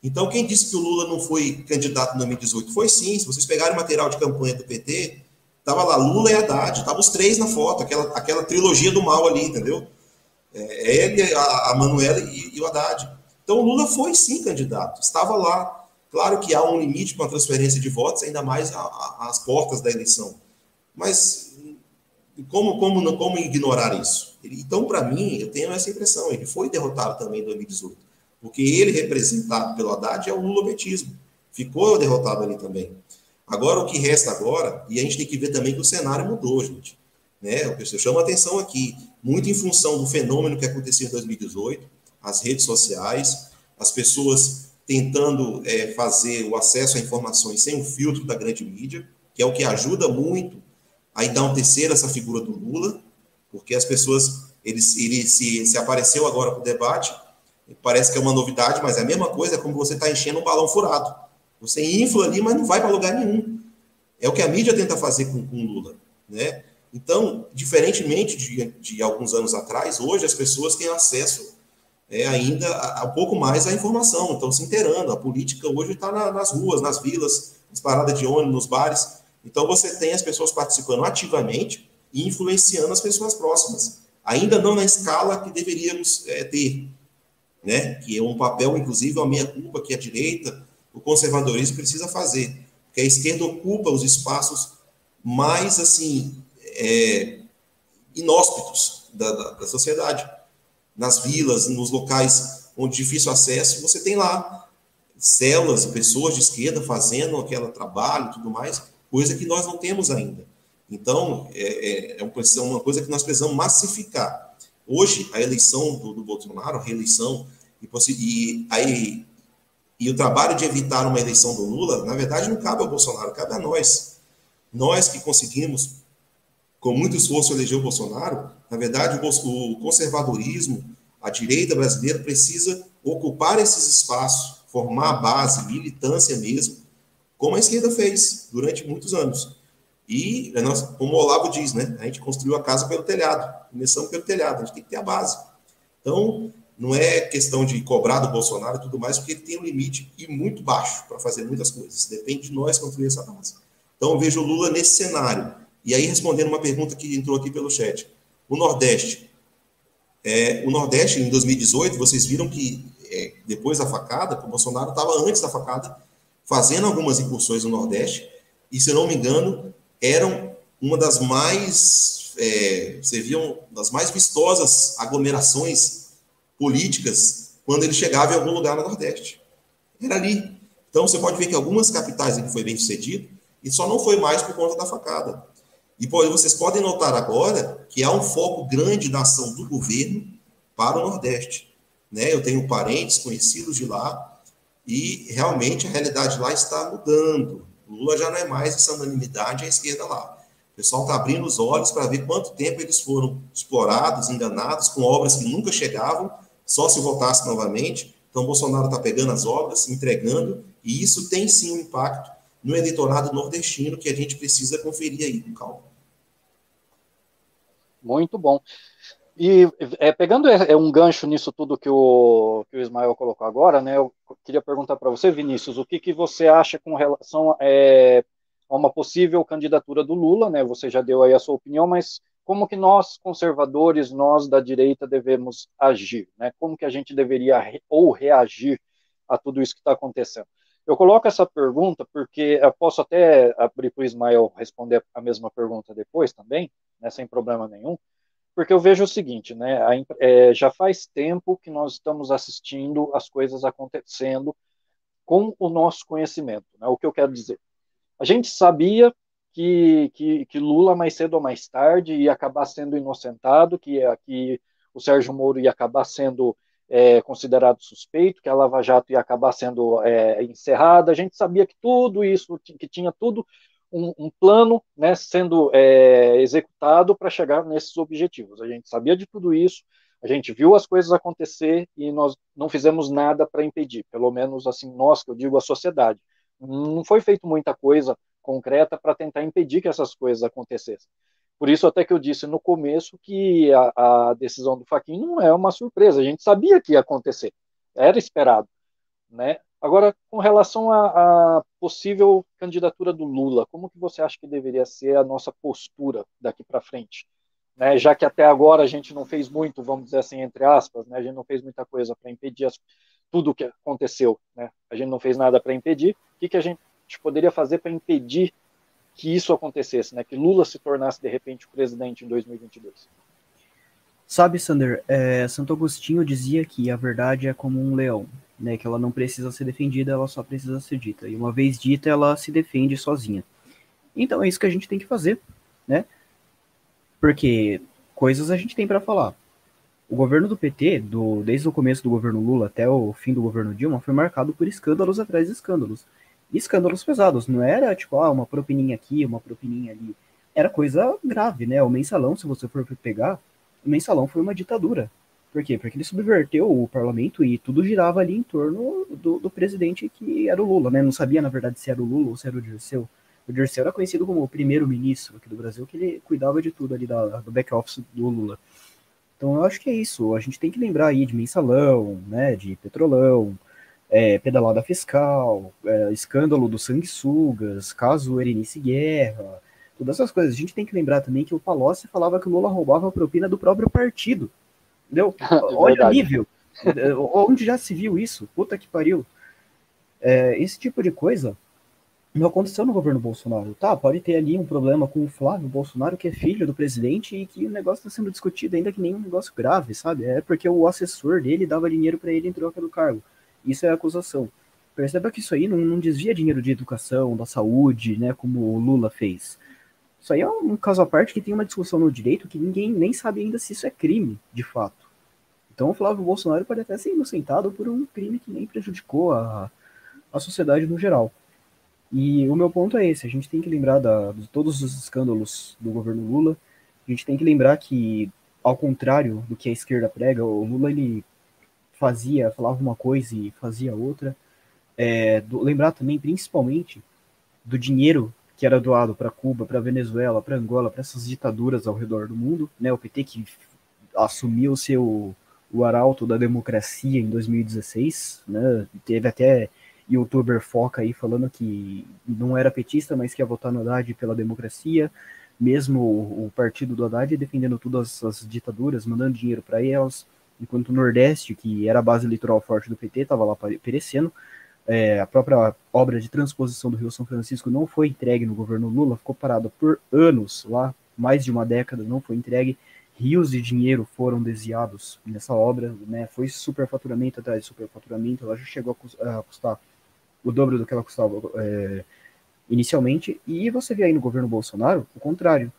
Então, quem disse que o Lula não foi candidato em 2018? Foi sim. Se vocês pegarem o material de campanha do PT, tava lá Lula e Haddad, tava os três na foto, aquela, aquela trilogia do mal ali, entendeu? É, ele, a, a Manuela e, e, o Haddad. Então, o Lula foi sim candidato, estava lá. Claro que há um limite para a transferência de votos, ainda mais às portas da eleição. Mas como, como, como ignorar isso? Então, para mim, eu tenho essa impressão. Ele foi derrotado também em 2018. Porque ele, representado pelo Haddad, é o lulopetismo. Ficou derrotado ali também. Agora, o que resta agora, e a gente tem que ver também que o cenário mudou, gente. Né? Eu chamo a atenção aqui, muito em função do fenômeno que aconteceu em 2018, as redes sociais, as pessoas tentando é, fazer o acesso a informações sem o filtro da grande mídia, que é o que ajuda muito a enaltecer essa figura do Lula, porque as pessoas, ele, ele se, se apareceu agora para o debate, parece que é uma novidade, mas é a mesma coisa, é como você está enchendo um balão furado. Você infla ali, mas não vai para lugar nenhum. É o que a mídia tenta fazer com, com Lula, né? Então, diferentemente de, de alguns anos atrás, hoje as pessoas têm acesso é, ainda a, a, um pouco mais à informação, estão se inteirando. A política hoje está na, nas ruas, nas vilas, nas paradas de ônibus, nos bares. Então, você tem as pessoas participando ativamente e influenciando as pessoas próximas. Ainda não na escala que deveríamos é, ter, né? Que é um papel, inclusive, a minha culpa que a direita, o conservadorismo precisa fazer, porque a esquerda ocupa os espaços mais assim é, inóspitos da, da, da sociedade, nas vilas, nos locais onde difícil acesso, você tem lá células, pessoas de esquerda fazendo aquele trabalho, tudo mais, coisa que nós não temos ainda. Então, é, é, é uma coisa que nós precisamos massificar. Hoje, a eleição do, do Bolsonaro, a reeleição, e, e, aí, e o trabalho de evitar uma eleição do Lula, na verdade, não cabe ao Bolsonaro, cabe a nós. Nós que conseguimos, com muito esforço, eleger o Bolsonaro, na verdade, o, o conservadorismo, a direita brasileira precisa ocupar esses espaços, formar a base, militância mesmo, como a esquerda fez durante muitos anos. E, é como o Olavo diz, né, a gente construiu a casa pelo telhado, começamos pelo telhado, a gente tem que ter a base. Então, não é questão de cobrar do Bolsonaro e tudo mais, porque ele tem um limite e muito baixo para fazer muitas coisas. Depende de nós construir essa base. Então, eu vejo o Lula nesse cenário. E aí, respondendo uma pergunta que entrou aqui pelo chat. O Nordeste. É, o Nordeste, em 2018, vocês viram que é, depois da facada, o Bolsonaro estava antes da facada, fazendo algumas incursões no Nordeste, e, se não me engano, eram uma das mais, é, das mais vistosas aglomerações políticas quando ele chegava em algum lugar no Nordeste. Era ali. Então, você pode ver que algumas capitais ele foi bem sucedido, e só não foi mais por conta da facada. E vocês podem notar agora que há um foco grande na ação do governo para o Nordeste. Né? Eu tenho parentes conhecidos de lá e realmente a realidade lá está mudando. Lula já não é mais essa unanimidade à esquerda lá. O pessoal está abrindo os olhos para ver quanto tempo eles foram explorados, enganados, com obras que nunca chegavam, só se votasse novamente. Então, Bolsonaro está pegando as obras, entregando, e isso tem sim um impacto no eleitorado nordestino que a gente precisa conferir aí com calma. Muito bom. E é, pegando é, é, um gancho nisso tudo que o, que o Ismael colocou agora, né, eu queria perguntar para você, Vinícius, o que, que você acha com relação é, a uma possível candidatura do Lula, né, você já deu aí a sua opinião, mas como que nós, conservadores, nós da direita, devemos agir, né, como que a gente deveria re, ou reagir a tudo isso que está acontecendo? Eu coloco essa pergunta porque eu posso até abrir para o Ismael responder a mesma pergunta depois também, né, sem problema nenhum, porque eu vejo o seguinte, né, a, é, já faz tempo que nós estamos assistindo as coisas acontecendo com o nosso conhecimento, né, o que eu quero dizer. A gente sabia que, que, que Lula, mais cedo ou mais tarde, ia acabar sendo inocentado, que, que o Sérgio Moro ia acabar sendo é, considerado suspeito, que a Lava Jato ia acabar sendo é, encerrada. A gente sabia que tudo isso, que tinha tudo um, um plano né, sendo é, executado para chegar nesses objetivos. A gente sabia de tudo isso, a gente viu as coisas acontecer e nós não fizemos nada para impedir, pelo menos assim, nós, que eu digo a sociedade. Não foi feito muita coisa concreta para tentar impedir que essas coisas acontecessem. Por isso, até que eu disse no começo que a, a decisão do Faquin não é uma surpresa, a gente sabia que ia acontecer, era esperado. Né? Agora, com relação à, possível candidatura do Lula, como que você acha que deveria ser a nossa postura daqui para frente? Né, já que até agora a gente não fez muito, vamos dizer assim, entre aspas, né, a gente não fez muita coisa para impedir as, tudo o que aconteceu, né, a gente não fez nada para impedir, o que, que a gente poderia fazer para impedir que isso acontecesse, né? Que Lula se tornasse de repente o presidente em 2022. Sabe, Sander, é, Santo Agostinho dizia que a verdade é como um leão, né? Que ela não precisa ser defendida, ela só precisa ser dita. E uma vez dita, ela se defende sozinha. Então é isso que a gente tem que fazer, né? Porque coisas a gente tem para falar. O governo do PT, do, desde o começo do governo Lula até o fim do governo Dilma, foi marcado por escândalos atrás de escândalos escândalos pesados. Não era tipo, ah, uma propininha aqui, uma propininha ali. Era coisa grave, né? O mensalão, se você for pegar, o mensalão foi uma ditadura. Por quê? Porque ele subverteu o parlamento e tudo girava ali em torno do, do presidente que era o Lula, né? Não sabia, na verdade, se era o Lula ou se era o Dirceu. O Dirceu era conhecido como o primeiro-ministro aqui do Brasil, que ele cuidava de tudo ali da, do back-office do Lula. Então eu acho que é isso. A gente tem que lembrar aí de mensalão, né? De petrolão, é, pedalada fiscal, é, escândalo dos sanguessugas, caso Erenice Guerra, todas essas coisas. A gente tem que lembrar também que o Palocci falava que o Lula roubava a propina do próprio partido. Entendeu? (laughs) Olha o nível. Onde já se viu isso? Puta que pariu. É, esse tipo de coisa não aconteceu no governo Bolsonaro. Tá, pode ter ali um problema com o Flávio Bolsonaro, que é filho do presidente, e que o negócio está sendo discutido ainda que nenhum negócio grave, sabe? É porque o assessor dele dava dinheiro para ele em troca do cargo. Isso é acusação. Perceba que isso aí não, não, desvia dinheiro de educação, da saúde, né, como o Lula fez. Isso aí é um caso à parte que tem uma discussão no direito que ninguém nem sabe ainda se isso é crime, de fato. Então o Flávio Bolsonaro pode até ser inocentado por um crime que nem prejudicou a, a sociedade no geral. E o meu ponto é esse: a gente tem que lembrar da, de todos os escândalos do governo Lula. A gente tem que lembrar que, ao contrário do que a esquerda prega, o Lula ele fazia, falava uma coisa e fazia outra. É, do, lembrar também, principalmente, do dinheiro que era doado para Cuba, para Venezuela, para Angola, para essas ditaduras ao redor do mundo, né? O PT que assumiu o seu o arauto da democracia em 2016, né? Teve até youtuber foca aí falando que não era petista, mas que ia votar no Haddad pela democracia, mesmo o, partido do Haddad defendendo todas as ditaduras, mandando dinheiro para elas, enquanto o Nordeste, que era a base eleitoral forte do PT, estava lá perecendo. É, a própria obra de transposição do Rio São Francisco não foi entregue no governo Lula, ficou parada por anos lá, mais de uma década, não foi entregue. Rios de dinheiro foram desviados nessa obra, né? Foi superfaturamento atrás de superfaturamento, ela já chegou a custar o dobro do que ela custava é, inicialmente. E você vê aí no governo Bolsonaro o contrário,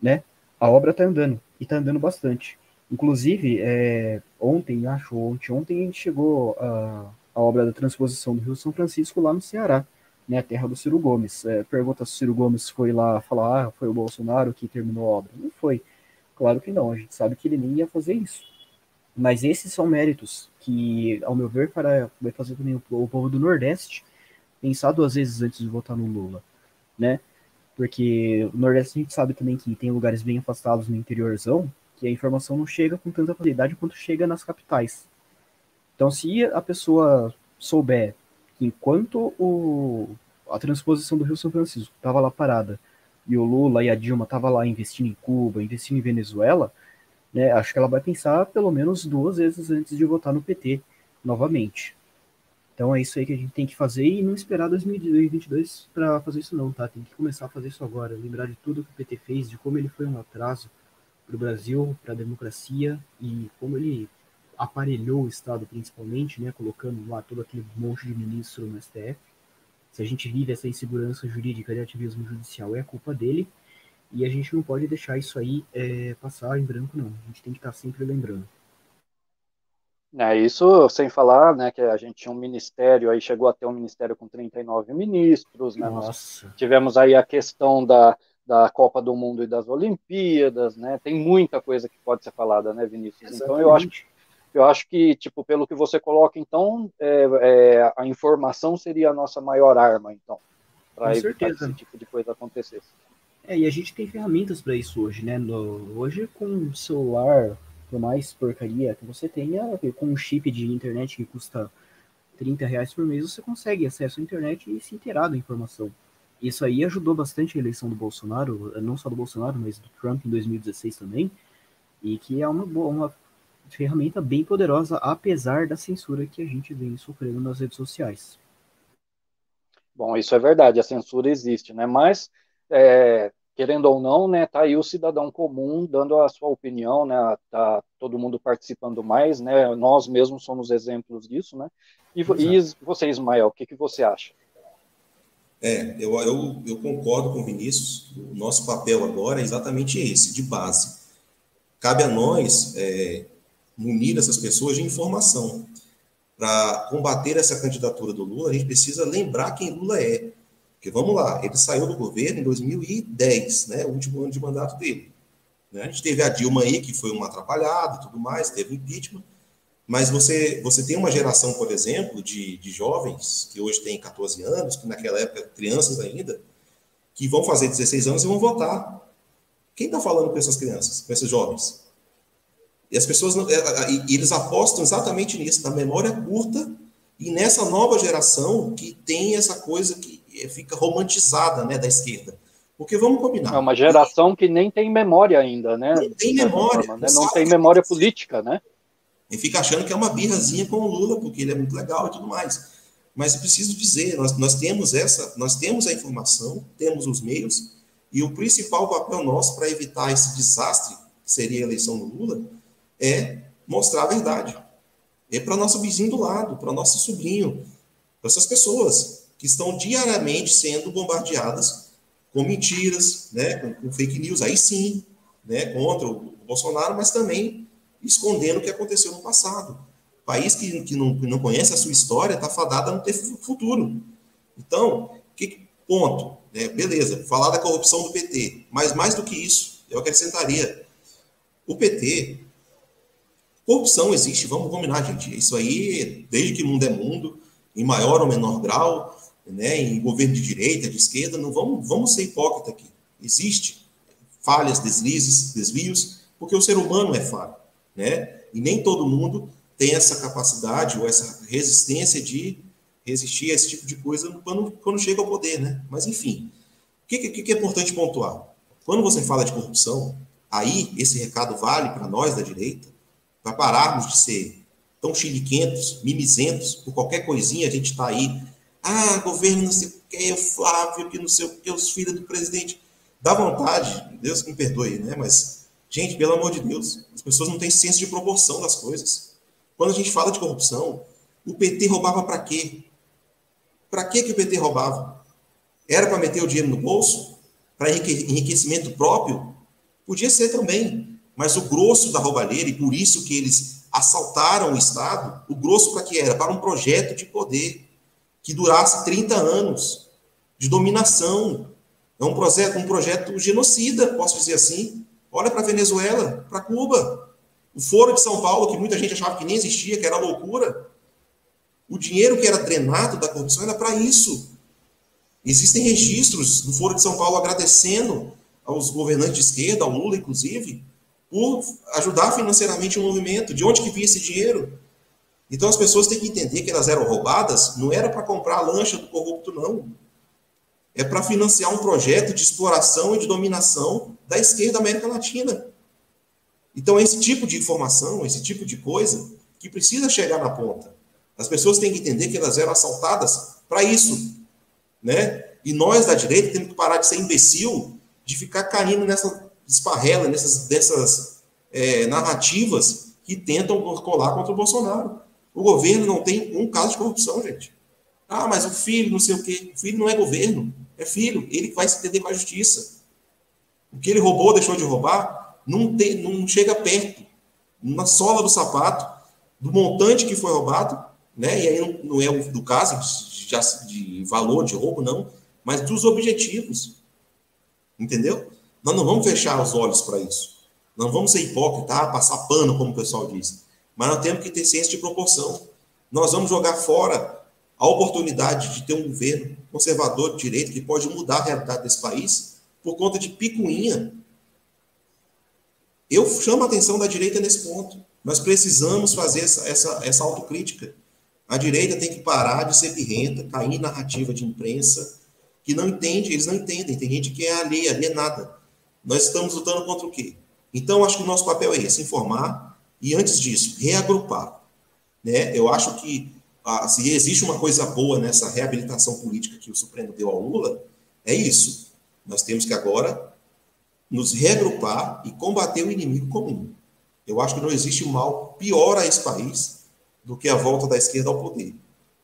né? A obra está andando e está andando bastante. Inclusive, é, ontem, acho, ontem, ontem a gente chegou a, a obra da transposição do Rio São Francisco lá no Ceará, né, a terra do Ciro Gomes. É, pergunta se o Ciro Gomes foi lá falar, ah, foi o Bolsonaro que terminou a obra. Não foi. Claro que não, a gente sabe que ele nem ia fazer isso. Mas esses são méritos que, ao meu ver, para, vai fazer também o, o povo do Nordeste pensar duas vezes antes de votar no Lula, né? Porque o Nordeste a gente sabe também que tem lugares bem afastados no interiorzão que a informação não chega com tanta facilidade quanto chega nas capitais. Então, se a pessoa souber que enquanto o, a transposição do Rio São Francisco estava lá parada e o Lula e a Dilma estavam lá investindo em Cuba, investindo em Venezuela, né, acho que ela vai pensar pelo menos duas vezes antes de votar no PT novamente. Então é isso aí que a gente tem que fazer e não esperar 2022 para fazer isso não, tá? Tem que começar a fazer isso agora, lembrar de tudo que o PT fez, de como ele foi um atraso para o Brasil, para a democracia e como ele aparelhou o Estado principalmente, né, colocando lá todo aquele monte de ministro no STF. Se a gente vive essa insegurança jurídica de ativismo judicial, é culpa dele e a gente não pode deixar isso aí é, passar em branco, não. A gente tem que estar tá sempre lembrando. É, isso sem falar, né, que a gente tinha um ministério, aí chegou a ter um ministério com 39 ministros, né, Nossa. tivemos aí a questão da, da Copa do Mundo e das Olimpíadas, né, tem muita coisa que pode ser falada, né, Vinícius? Exatamente. Então eu acho, eu acho que, tipo, pelo que você coloca, então, é, é, a informação seria a nossa maior arma, então, para evitar certeza. esse tipo de coisa acontecer. É, e a gente tem ferramentas para isso hoje, né, no, hoje com celular, por mais porcaria que você tenha, com um chip de internet que custa 30 reais por mês, você consegue acesso à internet e se inteirar da informação. Isso aí ajudou bastante a eleição do Bolsonaro, não só do Bolsonaro, mas do Trump em 2016 também, e que é uma, uma ferramenta bem poderosa, apesar da censura que a gente vem sofrendo nas redes sociais. Bom, isso é verdade, a censura existe, né? Mas é, querendo ou não, né, tá aí o cidadão comum dando a sua opinião, né, tá todo mundo participando mais, né, nós mesmos somos exemplos disso, né, e, e você, Ismael, o que, que você acha? É, eu, eu, eu concordo com o Vinícius, o nosso papel agora é exatamente esse, de base. Cabe a nós é, munir essas pessoas de informação. Para combater essa candidatura do Lula, a gente precisa lembrar quem Lula é. Porque vamos lá, ele saiu do governo em 2010, né, o último ano de mandato dele. Né? A gente teve a Dilma aí, que foi uma atrapalhada tudo mais, teve impeachment, mas você, você tem uma geração, por exemplo, de, de jovens, que hoje tem 14 anos, que naquela época, crianças ainda, que vão fazer 16 anos e vão votar. Quem está falando com essas crianças, com esses jovens? E as pessoas, é, e eles apostam exatamente nisso, na memória curta e nessa nova geração que tem essa coisa que fica romantizada, né, da esquerda. Porque vamos combinar. É uma geração que nem tem memória ainda, né? Nem tem memória. Forma, né? Não tem memória política, né? E fica achando que é uma birrazinha com o Lula, porque ele é muito legal e tudo mais. Mas preciso dizer, nós, nós temos essa, nós temos a informação, temos os meios, e o principal papel nosso para evitar esse desastre, que seria a eleição do Lula, é mostrar a verdade. É para nosso vizinho do lado, para nosso sobrinho, para essas pessoas que estão diariamente sendo bombardeadas com mentiras, né, com, com fake news, aí sim, né, contra o Bolsonaro, mas também escondendo o que aconteceu no passado. País que, que, não, que não conhece a sua história está fadado a não ter futuro. Então, que ponto? Né, beleza, falar da corrupção do PT, mas mais do que isso, eu acrescentaria, o PT, corrupção existe, vamos combinar, gente, isso aí, desde que mundo é mundo, em maior ou menor grau, né, em governo de direita, de esquerda, não vamos, vamos ser hipócrita aqui. Existe falhas, deslizes, desvios, porque o ser humano é falho, né? E nem todo mundo tem essa capacidade ou essa resistência de resistir a esse tipo de coisa quando, quando chega ao poder, né? Mas, enfim, o que, que, que é importante pontuar? Quando você fala de corrupção, aí esse recado vale para nós da direita, para pararmos de ser tão chiliquentos, mimizentos, por qualquer coisinha a gente está aí. Ah, governo não sei o que, o Flávio, que não sei o que, os filhos do presidente. Dá vontade, Deus me perdoe, né? Mas, gente, pelo amor de Deus, as pessoas não têm senso de proporção das coisas. Quando a gente fala de corrupção, o PT roubava para quê? Para que que o PT roubava? Era para meter o dinheiro no bolso? Para enriquecimento próprio? Podia ser também, mas o grosso da roubalheira, e por isso que eles assaltaram o Estado, o grosso para que era? Para um projeto de poder que durasse 30 anos de dominação. É um projeto, um projeto genocida, posso dizer assim. Olha para a Venezuela, para Cuba. O Foro de São Paulo, que muita gente achava que nem existia, que era loucura. O dinheiro que era drenado da corrupção era para isso. Existem registros do Foro de São Paulo agradecendo aos governantes de esquerda, ao Lula, inclusive, por ajudar financeiramente o movimento. De onde que vinha esse dinheiro? Então as pessoas têm que entender que elas eram roubadas, não era para comprar a lancha do corrupto, não. É para financiar um projeto de exploração e de dominação da esquerda da América Latina. Então, é esse tipo de informação, esse tipo de coisa, que precisa chegar na ponta. As pessoas têm que entender que elas eram assaltadas para isso. Né? E nós da direita temos que parar de ser imbecil, de ficar caindo nessa esparrela, nessas dessas, é, narrativas que tentam colar contra o Bolsonaro. O governo não tem um caso de corrupção, gente. Ah, mas o filho, não sei o quê. O filho não é governo, é filho. Ele vai se entender com a justiça. O que ele roubou, deixou de roubar, não, tem, não chega perto, na sola do sapato, do montante que foi roubado, né? E aí não, não é do caso de, de valor de roubo, não, mas dos objetivos. Entendeu? Nós não vamos fechar os olhos para isso. Não vamos ser hipócritas, ah, passar pano, como o pessoal diz. Mas nós temos que ter ciência de proporção. Nós vamos jogar fora a oportunidade de ter um governo conservador de direito que pode mudar a realidade desse país por conta de picuinha eu chamo a atenção da direita nesse ponto. Nós precisamos fazer essa, essa, essa autocrítica. A direita tem que parar de ser birrenta, cair em narrativa de imprensa, que não entende, eles não entendem. Tem gente que é alheia, alienada. Nós estamos lutando contra o quê? Então, acho que o nosso papel é esse, informar e, antes disso, reagrupar. Né? Eu acho que ah, se existe uma coisa boa nessa reabilitação política que o Supremo deu ao Lula, é isso. Nós temos que agora nos reagrupar e combater o inimigo comum. Eu acho que não existe mal pior a esse país do que a volta da esquerda ao poder.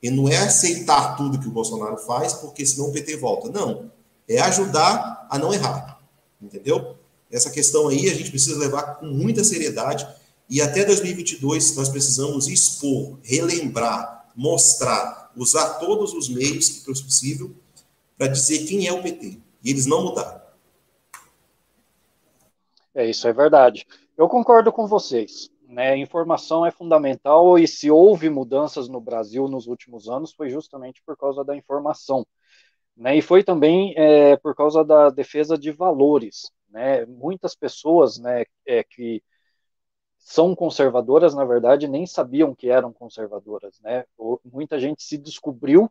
E não é aceitar tudo que o Bolsonaro faz, porque senão o PT volta. Não. É ajudar a não errar. Entendeu? Essa questão aí a gente precisa levar com muita seriedade. E até 2022 nós precisamos expor, relembrar, mostrar, usar todos os meios que for possível para dizer quem é o PT. E eles não mudaram. É, isso é verdade. Eu concordo com vocês. Né? Informação é fundamental e se houve mudanças no Brasil nos últimos anos foi justamente por causa da informação. Né? E foi também é, por causa da defesa de valores. Né? Muitas pessoas né, é, que são conservadoras, na verdade, nem sabiam que eram conservadoras. Né? Muita gente se descobriu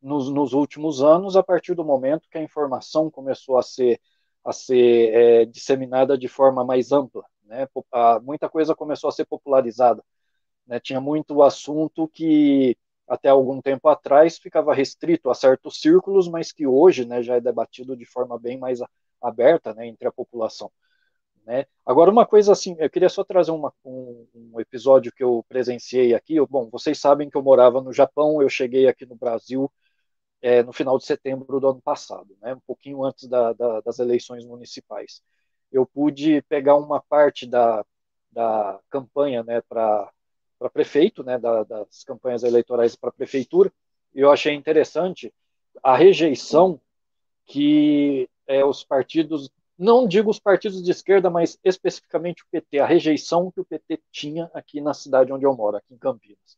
nos, nos últimos anos a partir do momento que a informação começou a ser a ser é, disseminada de forma mais ampla. Né? muita coisa começou a ser popularizada. Né? Tinha muito assunto que até algum tempo atrás ficava restrito a certos círculos, mas que hoje né, já é debatido de forma bem mais aberta né, entre a população. Né? Agora, uma coisa assim, eu queria só trazer uma, um, um, episódio que eu presenciei aqui. Eu, bom, vocês sabem que eu morava no Japão, eu cheguei aqui no Brasil é, no final de setembro do ano passado, né, um pouquinho antes da, da, das eleições municipais. Eu pude pegar uma parte da, da campanha né, para prefeito, né, da, das campanhas eleitorais para prefeitura, e eu achei interessante a rejeição que é, os partidos, não digo os partidos de esquerda, mas especificamente o PT, a rejeição que o PT tinha aqui na cidade onde eu moro, aqui em Campinas.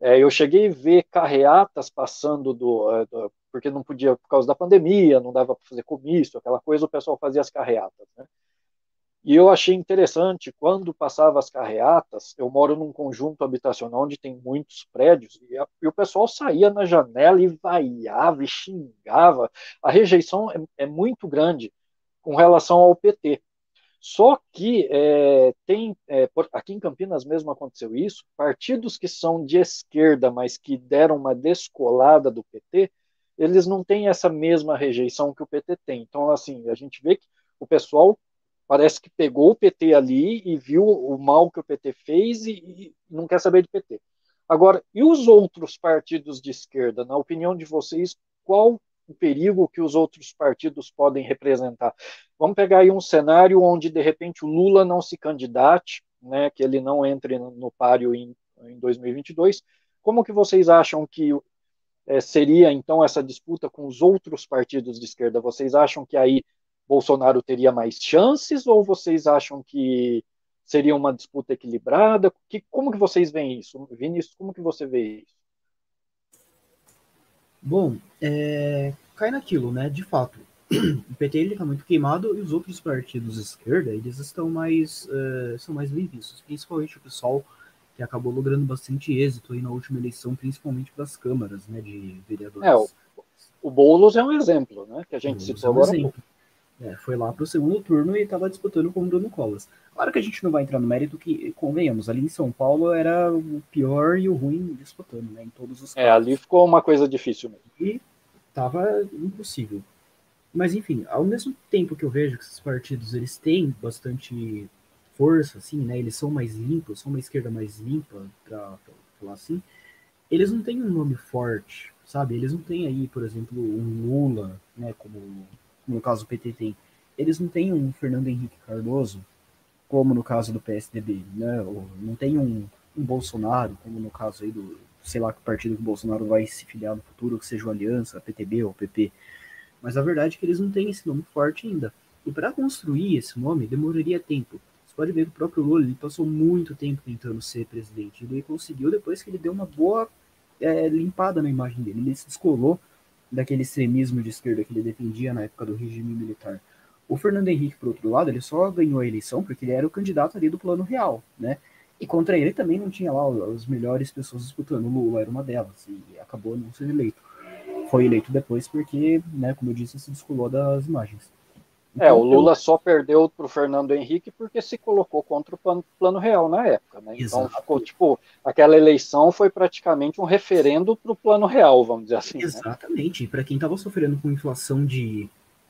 É, eu cheguei a ver carreatas passando do, é, do, porque não podia por causa da pandemia, não dava para fazer comício, aquela coisa, o pessoal fazia as carreatas, né? E eu achei interessante, quando passava as carreatas, eu moro num conjunto habitacional onde tem muitos prédios, e, a, e o pessoal saía na janela e vaiava e xingava. A rejeição é, é muito grande com relação ao PT. Só que é, tem é, por, aqui em Campinas mesmo aconteceu isso. Partidos que são de esquerda, mas que deram uma descolada do PT, eles não têm essa mesma rejeição que o PT tem. Então, assim, a gente vê que o pessoal parece que pegou o PT ali e viu o mal que o PT fez e, e não quer saber de PT. Agora, e os outros partidos de esquerda? Na opinião de vocês, qual o perigo que os outros partidos podem representar? Vamos pegar aí um cenário onde, de repente, o Lula não se candidate, né, que ele não entre no páreo em, em 2022. Como que vocês acham que é, seria, então, essa disputa com os outros partidos de esquerda? Vocês acham que aí Bolsonaro teria mais chances ou vocês acham que seria uma disputa equilibrada? Que, como que vocês veem isso? Vinícius, como que você vê isso? Bom, é, cai naquilo, né? De fato, (clears throat) o PT ele está muito queimado e os outros partidos de esquerda eles estão mais uh, são mais bem vistos, principalmente o pessoal que acabou logrando bastante êxito aí na última eleição, principalmente para as câmaras, né, de vereadores. É, o, o Boulos é um exemplo, né, que a gente citou é um agora. Exemplo. É, foi lá para o segundo turno e estava disputando com o Bruno Covas. Claro que a gente não vai entrar no mérito que, convenhamos, ali em São Paulo era o pior e o ruim disputando, né? Em todos os casos. É, ali ficou uma coisa difícil mesmo. E tava impossível. Mas enfim, ao mesmo tempo que eu vejo que esses partidos eles têm bastante força, assim, né? Eles são mais limpos, são uma esquerda mais limpa, para falar assim. Eles não têm um nome forte, sabe? Eles não têm aí, por exemplo, um Lula, né? Como no caso do PT tem, eles não têm um Fernando Henrique Cardoso, como no caso do PSDB, né? Ou não tem um, um Bolsonaro, como no caso aí do, sei lá, que partido que o Bolsonaro vai se filiar no futuro, que seja o Aliança, PTB ou PP. Mas a verdade é que eles não têm esse nome forte ainda. E para construir esse nome demoraria tempo. Você pode ver que o próprio Lula ele passou muito tempo tentando ser presidente. Ele conseguiu depois que ele deu uma boa é, limpada na imagem dele. Ele se descolou daquele extremismo de esquerda que ele defendia na época do regime militar. O Fernando Henrique, por outro lado, ele só ganhou a eleição porque ele era o candidato ali do plano real, né? E contra ele também não tinha lá as melhores pessoas disputando. O Lula era uma delas e acabou não sendo eleito. Foi eleito depois porque, né, como eu disse, se descolou das imagens. Então, é, o Lula eu... só perdeu para o Fernando Henrique porque se colocou contra o plano, plano real na época, né? Então Exato. ficou tipo aquela eleição foi praticamente um referendo para o plano real, vamos dizer assim. Né? Exatamente. Né? Para quem estava sofrendo com inflação de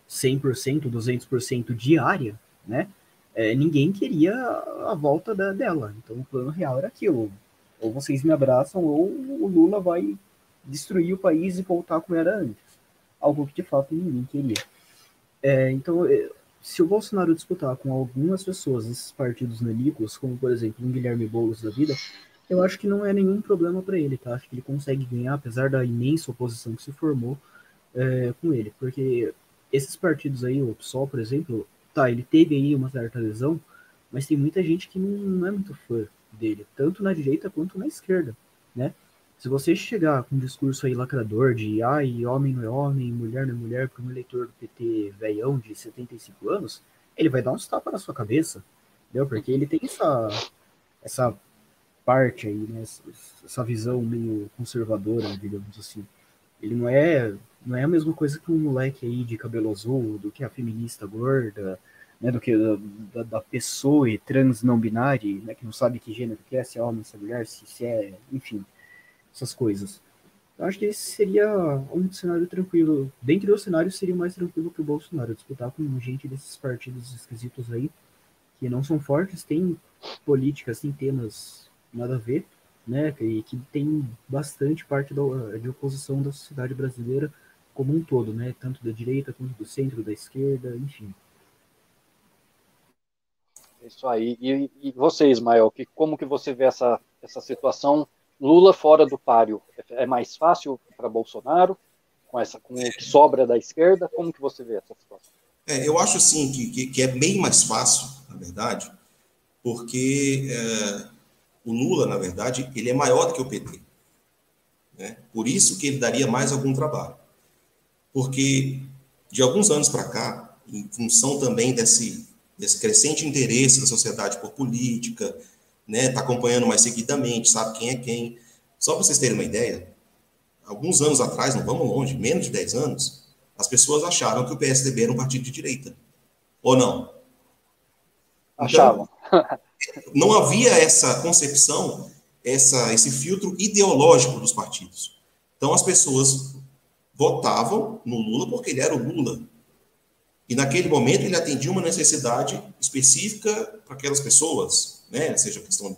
100%, 200% diária, né? É, ninguém queria a volta da, dela. Então o plano real era aquilo: ou vocês me abraçam, ou o Lula vai destruir o país e voltar como era antes. Algo que de fato ninguém queria. É, então, é, se o Bolsonaro disputar com algumas pessoas esses partidos nanicos, como por exemplo um Guilherme Boulos da vida, eu acho que não é nenhum problema para ele, tá? Acho que ele consegue ganhar, apesar da imensa oposição que se formou é, com ele, porque esses partidos aí, o PSOL, por exemplo, tá, ele teve aí uma certa lesão, mas tem muita gente que não, não é muito fã dele, tanto na direita quanto na esquerda, né? Se você chegar com um discurso aí lacrador de ai, homem não é homem, mulher não é mulher, para um eleitor do PT velhão de 75 anos, ele vai dar uns tapas na sua cabeça, entendeu? Porque ele tem essa, essa parte aí, né? Essa visão meio conservadora, digamos assim. Ele não é, não é a mesma coisa que um moleque aí de cabelo azul, do que a feminista gorda, né? Do que da, da pessoa trans não binária, né? Que não sabe que gênero que é, se é homem, se é mulher, se, se é, enfim essas coisas. Eu acho que esse seria um cenário tranquilo. Dentro do cenário, seria mais tranquilo que o Bolsonaro disputar com gente desses partidos esquisitos aí, que não são fortes, tem políticas, tem temas nada a ver, né? E que tem bastante parte da, de oposição da sociedade brasileira como um todo, né? Tanto da direita quanto do centro, da esquerda, enfim. Isso aí. E, e você, Ismael, que, como que você vê essa, essa situação Lula fora do páreo é mais fácil para Bolsonaro, com, essa, com o que sobra da esquerda? Como que você vê essa situação? É, eu acho que, que, que, é bem mais fácil, na verdade, porque é, o Lula, na verdade, ele é maior do que o PT. Né? Por isso que ele daria mais algum trabalho. Porque de alguns anos para cá, em função também desse, desse crescente interesse da sociedade por política, né? Está acompanhando mais seguidamente, sabe quem é quem. Só para vocês terem uma ideia, alguns anos atrás, não vamos longe, menos de 10 anos, as pessoas achavam que o PSDB era um partido de direita. Ou não? Achavam. Então, (laughs) não havia essa concepção, essa, esse filtro ideológico dos partidos. Então as pessoas votavam no Lula porque ele era o Lula. E naquele momento ele atendia uma necessidade específica para aquelas pessoas, né? seja a questão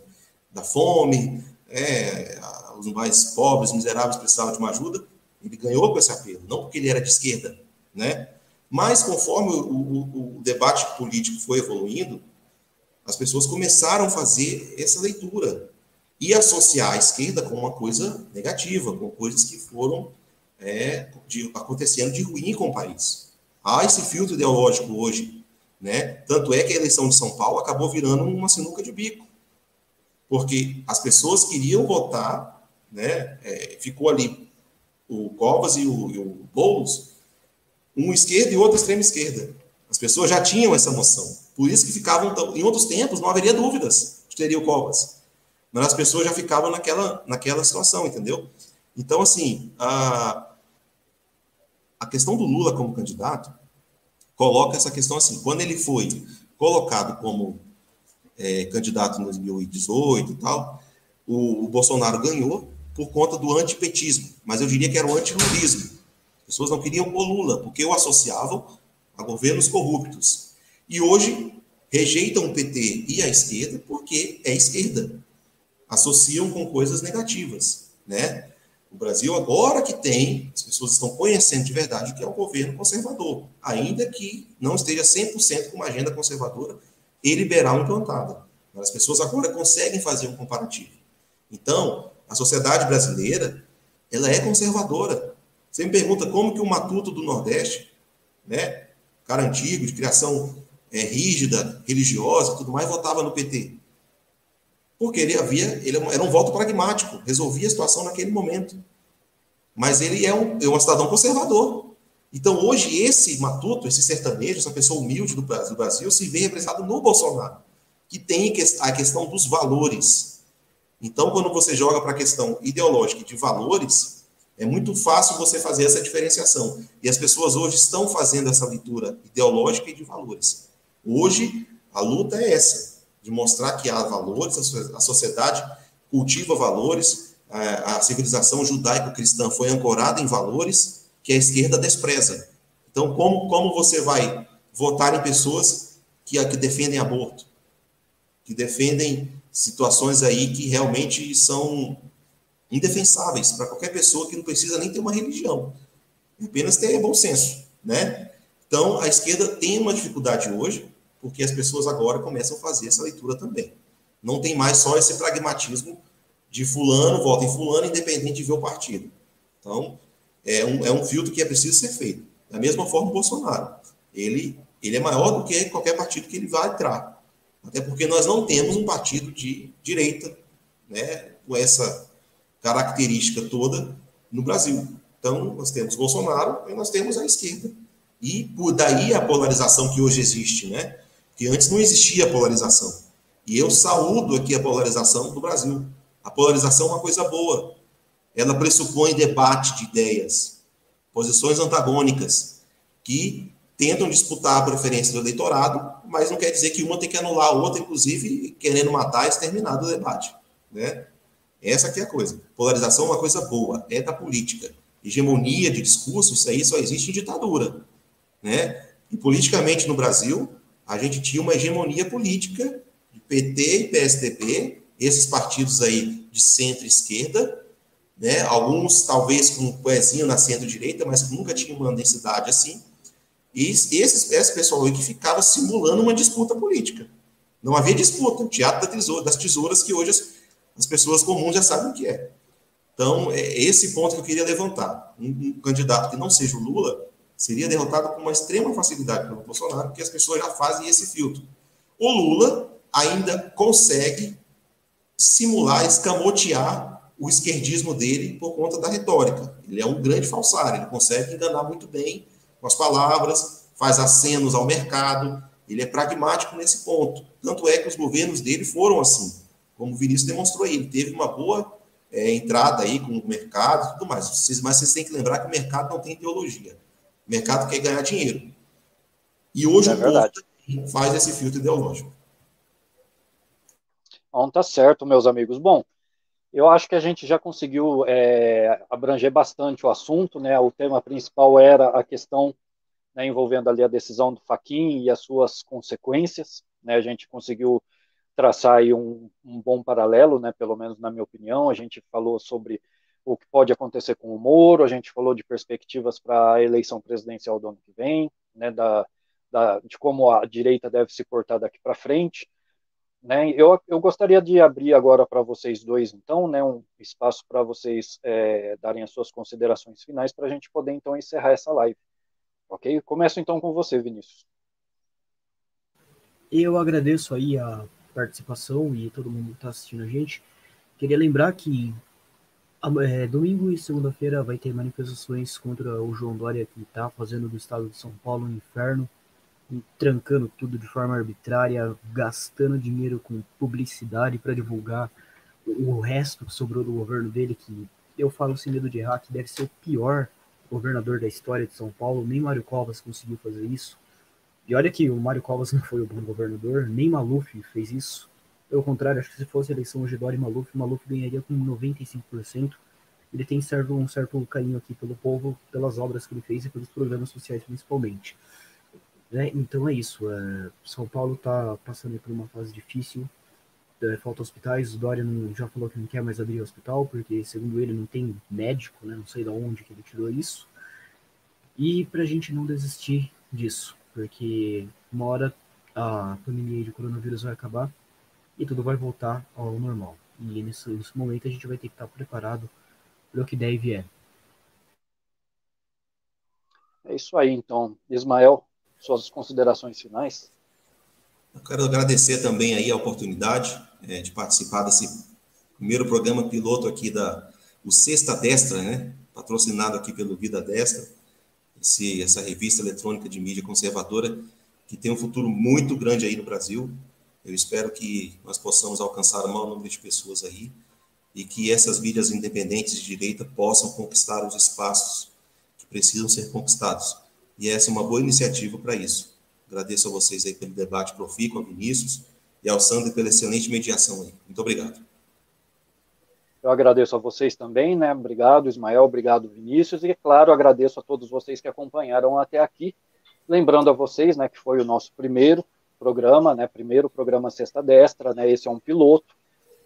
da fome, é, os mais pobres, miseráveis precisavam de uma ajuda. Ele ganhou com esse apelo, não porque ele era de esquerda, né? Mas conforme o, o, o debate político foi evoluindo, as pessoas começaram a fazer essa leitura e associar a esquerda com uma coisa negativa, com coisas que foram é, de, acontecendo de ruim com o país. Há esse filtro ideológico hoje, né? Tanto é que a eleição de São Paulo acabou virando uma sinuca de bico, porque as pessoas queriam votar, né? É, ficou ali o Covas e o, e o Boulos, um esquerda e outro extrema esquerda. As pessoas já tinham essa noção. Por isso que ficavam, tão, em outros tempos, não haveria dúvidas de teria o Covas. Mas as pessoas já ficavam naquela, naquela situação, entendeu? Então, assim, a, a questão do Lula como candidato coloca essa questão assim: quando ele foi colocado como é, candidato em 2018 e tal, o, o, Bolsonaro ganhou por conta do antipetismo, mas eu diria que era o antilulismo. As pessoas não queriam o Lula, porque o associavam a governos corruptos. E hoje rejeitam o PT e a esquerda porque é esquerda. Associam com coisas negativas, né? O Brasil, agora que tem, as pessoas estão conhecendo de verdade o que é um governo conservador, ainda que não esteja 100% com uma agenda conservadora e liberal implantada. As pessoas agora conseguem fazer um comparativo. Então, a sociedade brasileira, ela é conservadora. Você me pergunta como que o matuto do Nordeste, né, cara antigo, de criação é, rígida, religiosa, tudo mais, votava no PT porque ele havia, ele era um voto pragmático, resolvia a situação naquele momento. Mas ele é um, é um cidadão conservador. Então, hoje, esse matuto, esse sertanejo, essa pessoa humilde do Brasil, do Brasil se vê representado no Bolsonaro, que tem a questão dos valores. Então, quando você joga para a questão ideológica de valores, é muito fácil você fazer essa diferenciação. E as pessoas hoje estão fazendo essa leitura ideológica e de valores. Hoje, a luta é essa de mostrar que há valores, a sociedade cultiva valores, a civilização judaico-cristã foi ancorada em valores que a esquerda despreza. Então, como, como você vai votar em pessoas que, que defendem aborto, que defendem situações aí que realmente são indefensáveis para qualquer pessoa que não precisa nem ter uma religião, apenas ter bom senso, né? Então, a esquerda tem uma dificuldade hoje porque as pessoas agora começam a fazer essa leitura também. Não tem mais só esse pragmatismo de fulano, vota em fulano, independente de ver o partido. Então, é um, é um filtro que é preciso ser feito. Da mesma forma o Bolsonaro. Ele, ele é maior do que qualquer partido que ele vai entrar. Até porque nós não temos um partido de direita, né, com essa característica toda no Brasil. Então, nós temos Bolsonaro e nós temos a esquerda. E por daí a polarização que hoje existe, né? Que antes não existia polarização. E eu saúdo aqui a polarização do Brasil. A polarização é uma coisa boa. Ela pressupõe debate de ideias, posições antagônicas, que tentam disputar a preferência do eleitorado, mas não quer dizer que uma tem que anular a outra, inclusive querendo matar e exterminar do debate. Né? Essa aqui é a coisa. Polarização é uma coisa boa, é da política. Hegemonia de discurso, isso aí só existe em ditadura. Né? E politicamente no Brasil, a gente tinha uma hegemonia política de PT e PSDB, esses partidos aí de centro-esquerda, né? alguns talvez com um poesinho na centro-direita, mas nunca tinham uma densidade assim. E esse pessoal aí que ficava simulando uma disputa política. Não havia disputa, o teatro das tesouras que hoje as, as pessoas comuns já sabem o que é. Então, é esse ponto que eu queria levantar. Um, um candidato que não seja o Lula, seria derrotado com uma extrema facilidade pelo Bolsonaro, porque as pessoas já fazem esse filtro. O Lula ainda consegue simular, escamotear o esquerdismo dele por conta da retórica. Ele é um grande falsário, ele consegue enganar muito bem com as palavras, faz acenos ao mercado, Ele é pragmático nesse ponto. Tanto é que os governos dele foram assim, como o Vinícius demonstrou aí. Ele teve uma boa é, entrada aí com o mercado e tudo mais. Mas vocês têm que lembrar que o mercado não tem ideologia. O mercado quer ganhar dinheiro. E hoje é o povo faz esse filtro ideológico. Não tá certo, meus amigos. Bom, eu acho que a gente já conseguiu é, abranger bastante o assunto, né? O tema principal era a questão né, envolvendo ali a decisão do Faquin e as suas consequências, né? A gente conseguiu traçar aí um, um, bom paralelo, né, pelo menos na minha opinião. A gente falou sobre o que pode acontecer com o Moro, a gente falou de perspectivas para a eleição presidencial do ano que vem, né, da, da, de como a direita deve se portar daqui para frente. Né, eu, eu gostaria de abrir agora para vocês dois, então, né, um espaço para vocês é, darem as suas considerações finais para a gente poder, então, encerrar essa live. Ok? Começo, então, com você, Vinícius. Eu agradeço aí a participação e todo mundo que está assistindo a gente. Queria lembrar que é, domingo e segunda-feira vai ter manifestações contra o João Dória, que está fazendo do estado de São Paulo um inferno, trancando tudo de forma arbitrária, gastando dinheiro com publicidade para divulgar o resto que sobrou do governo dele, que eu falo sem medo de errar, que deve ser o pior governador da história de São Paulo. Nem Mário Covas conseguiu fazer isso. E olha que o Mário Covas não foi o bom governador, nem Maluf fez isso. Pelo contrário, acho que se fosse a eleição hoje Dória e Maluf, Maluf ganharia com 95%. Ele tem certo, um certo carinho aqui pelo povo, pelas obras que ele fez e pelos programas sociais principalmente. Né? Então é isso. É, São Paulo está passando por uma fase difícil. É, falta hospitais. O Dória não, já falou que não quer mais abrir hospital, porque, segundo ele, não tem médico, né? não sei de onde que ele tirou isso. E para a gente não desistir disso porque uma hora a pandemia de coronavírus vai acabar e tudo vai voltar ao normal. E nesse, nesse momento a gente vai ter que estar preparado para o que der e vier. É isso aí, então. Ismael, suas considerações finais. Eu quero agradecer também aí a oportunidade é, de participar desse primeiro programa piloto aqui da o Sexta Destra, né? Patrocinado aqui pelo Vida Destra esse, essa revista eletrônica de mídia conservadora, que tem um futuro muito grande aí no Brasil. Eu espero que nós possamos alcançar o maior número de pessoas aí e que essas mídias independentes de direita possam conquistar os espaços que precisam ser conquistados. E essa é uma boa iniciativa para isso. Agradeço a vocês aí pelo debate profícuo, ao Vinícius e ao Sandro pela excelente mediação aí. Muito obrigado. Eu agradeço a vocês também, né? Obrigado, Ismael, obrigado, Vinícius, e, claro, agradeço a todos vocês que acompanharam até aqui. Lembrando a vocês, né, que foi o nosso primeiro programa, né? Primeiro programa Sexta Destra, né? Esse é um piloto.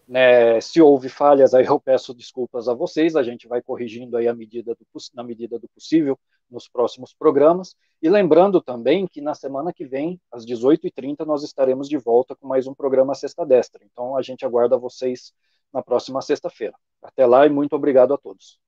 Né, se houve falhas, aí eu peço desculpas a vocês, a gente vai corrigindo aí a medida do, na medida do possível nos próximos programas. E lembrando também que na semana que vem, às 18h30, nós estaremos de volta com mais um programa Sexta Destra. Então a gente aguarda vocês na próxima sexta-feira. Até lá e muito obrigado a todos.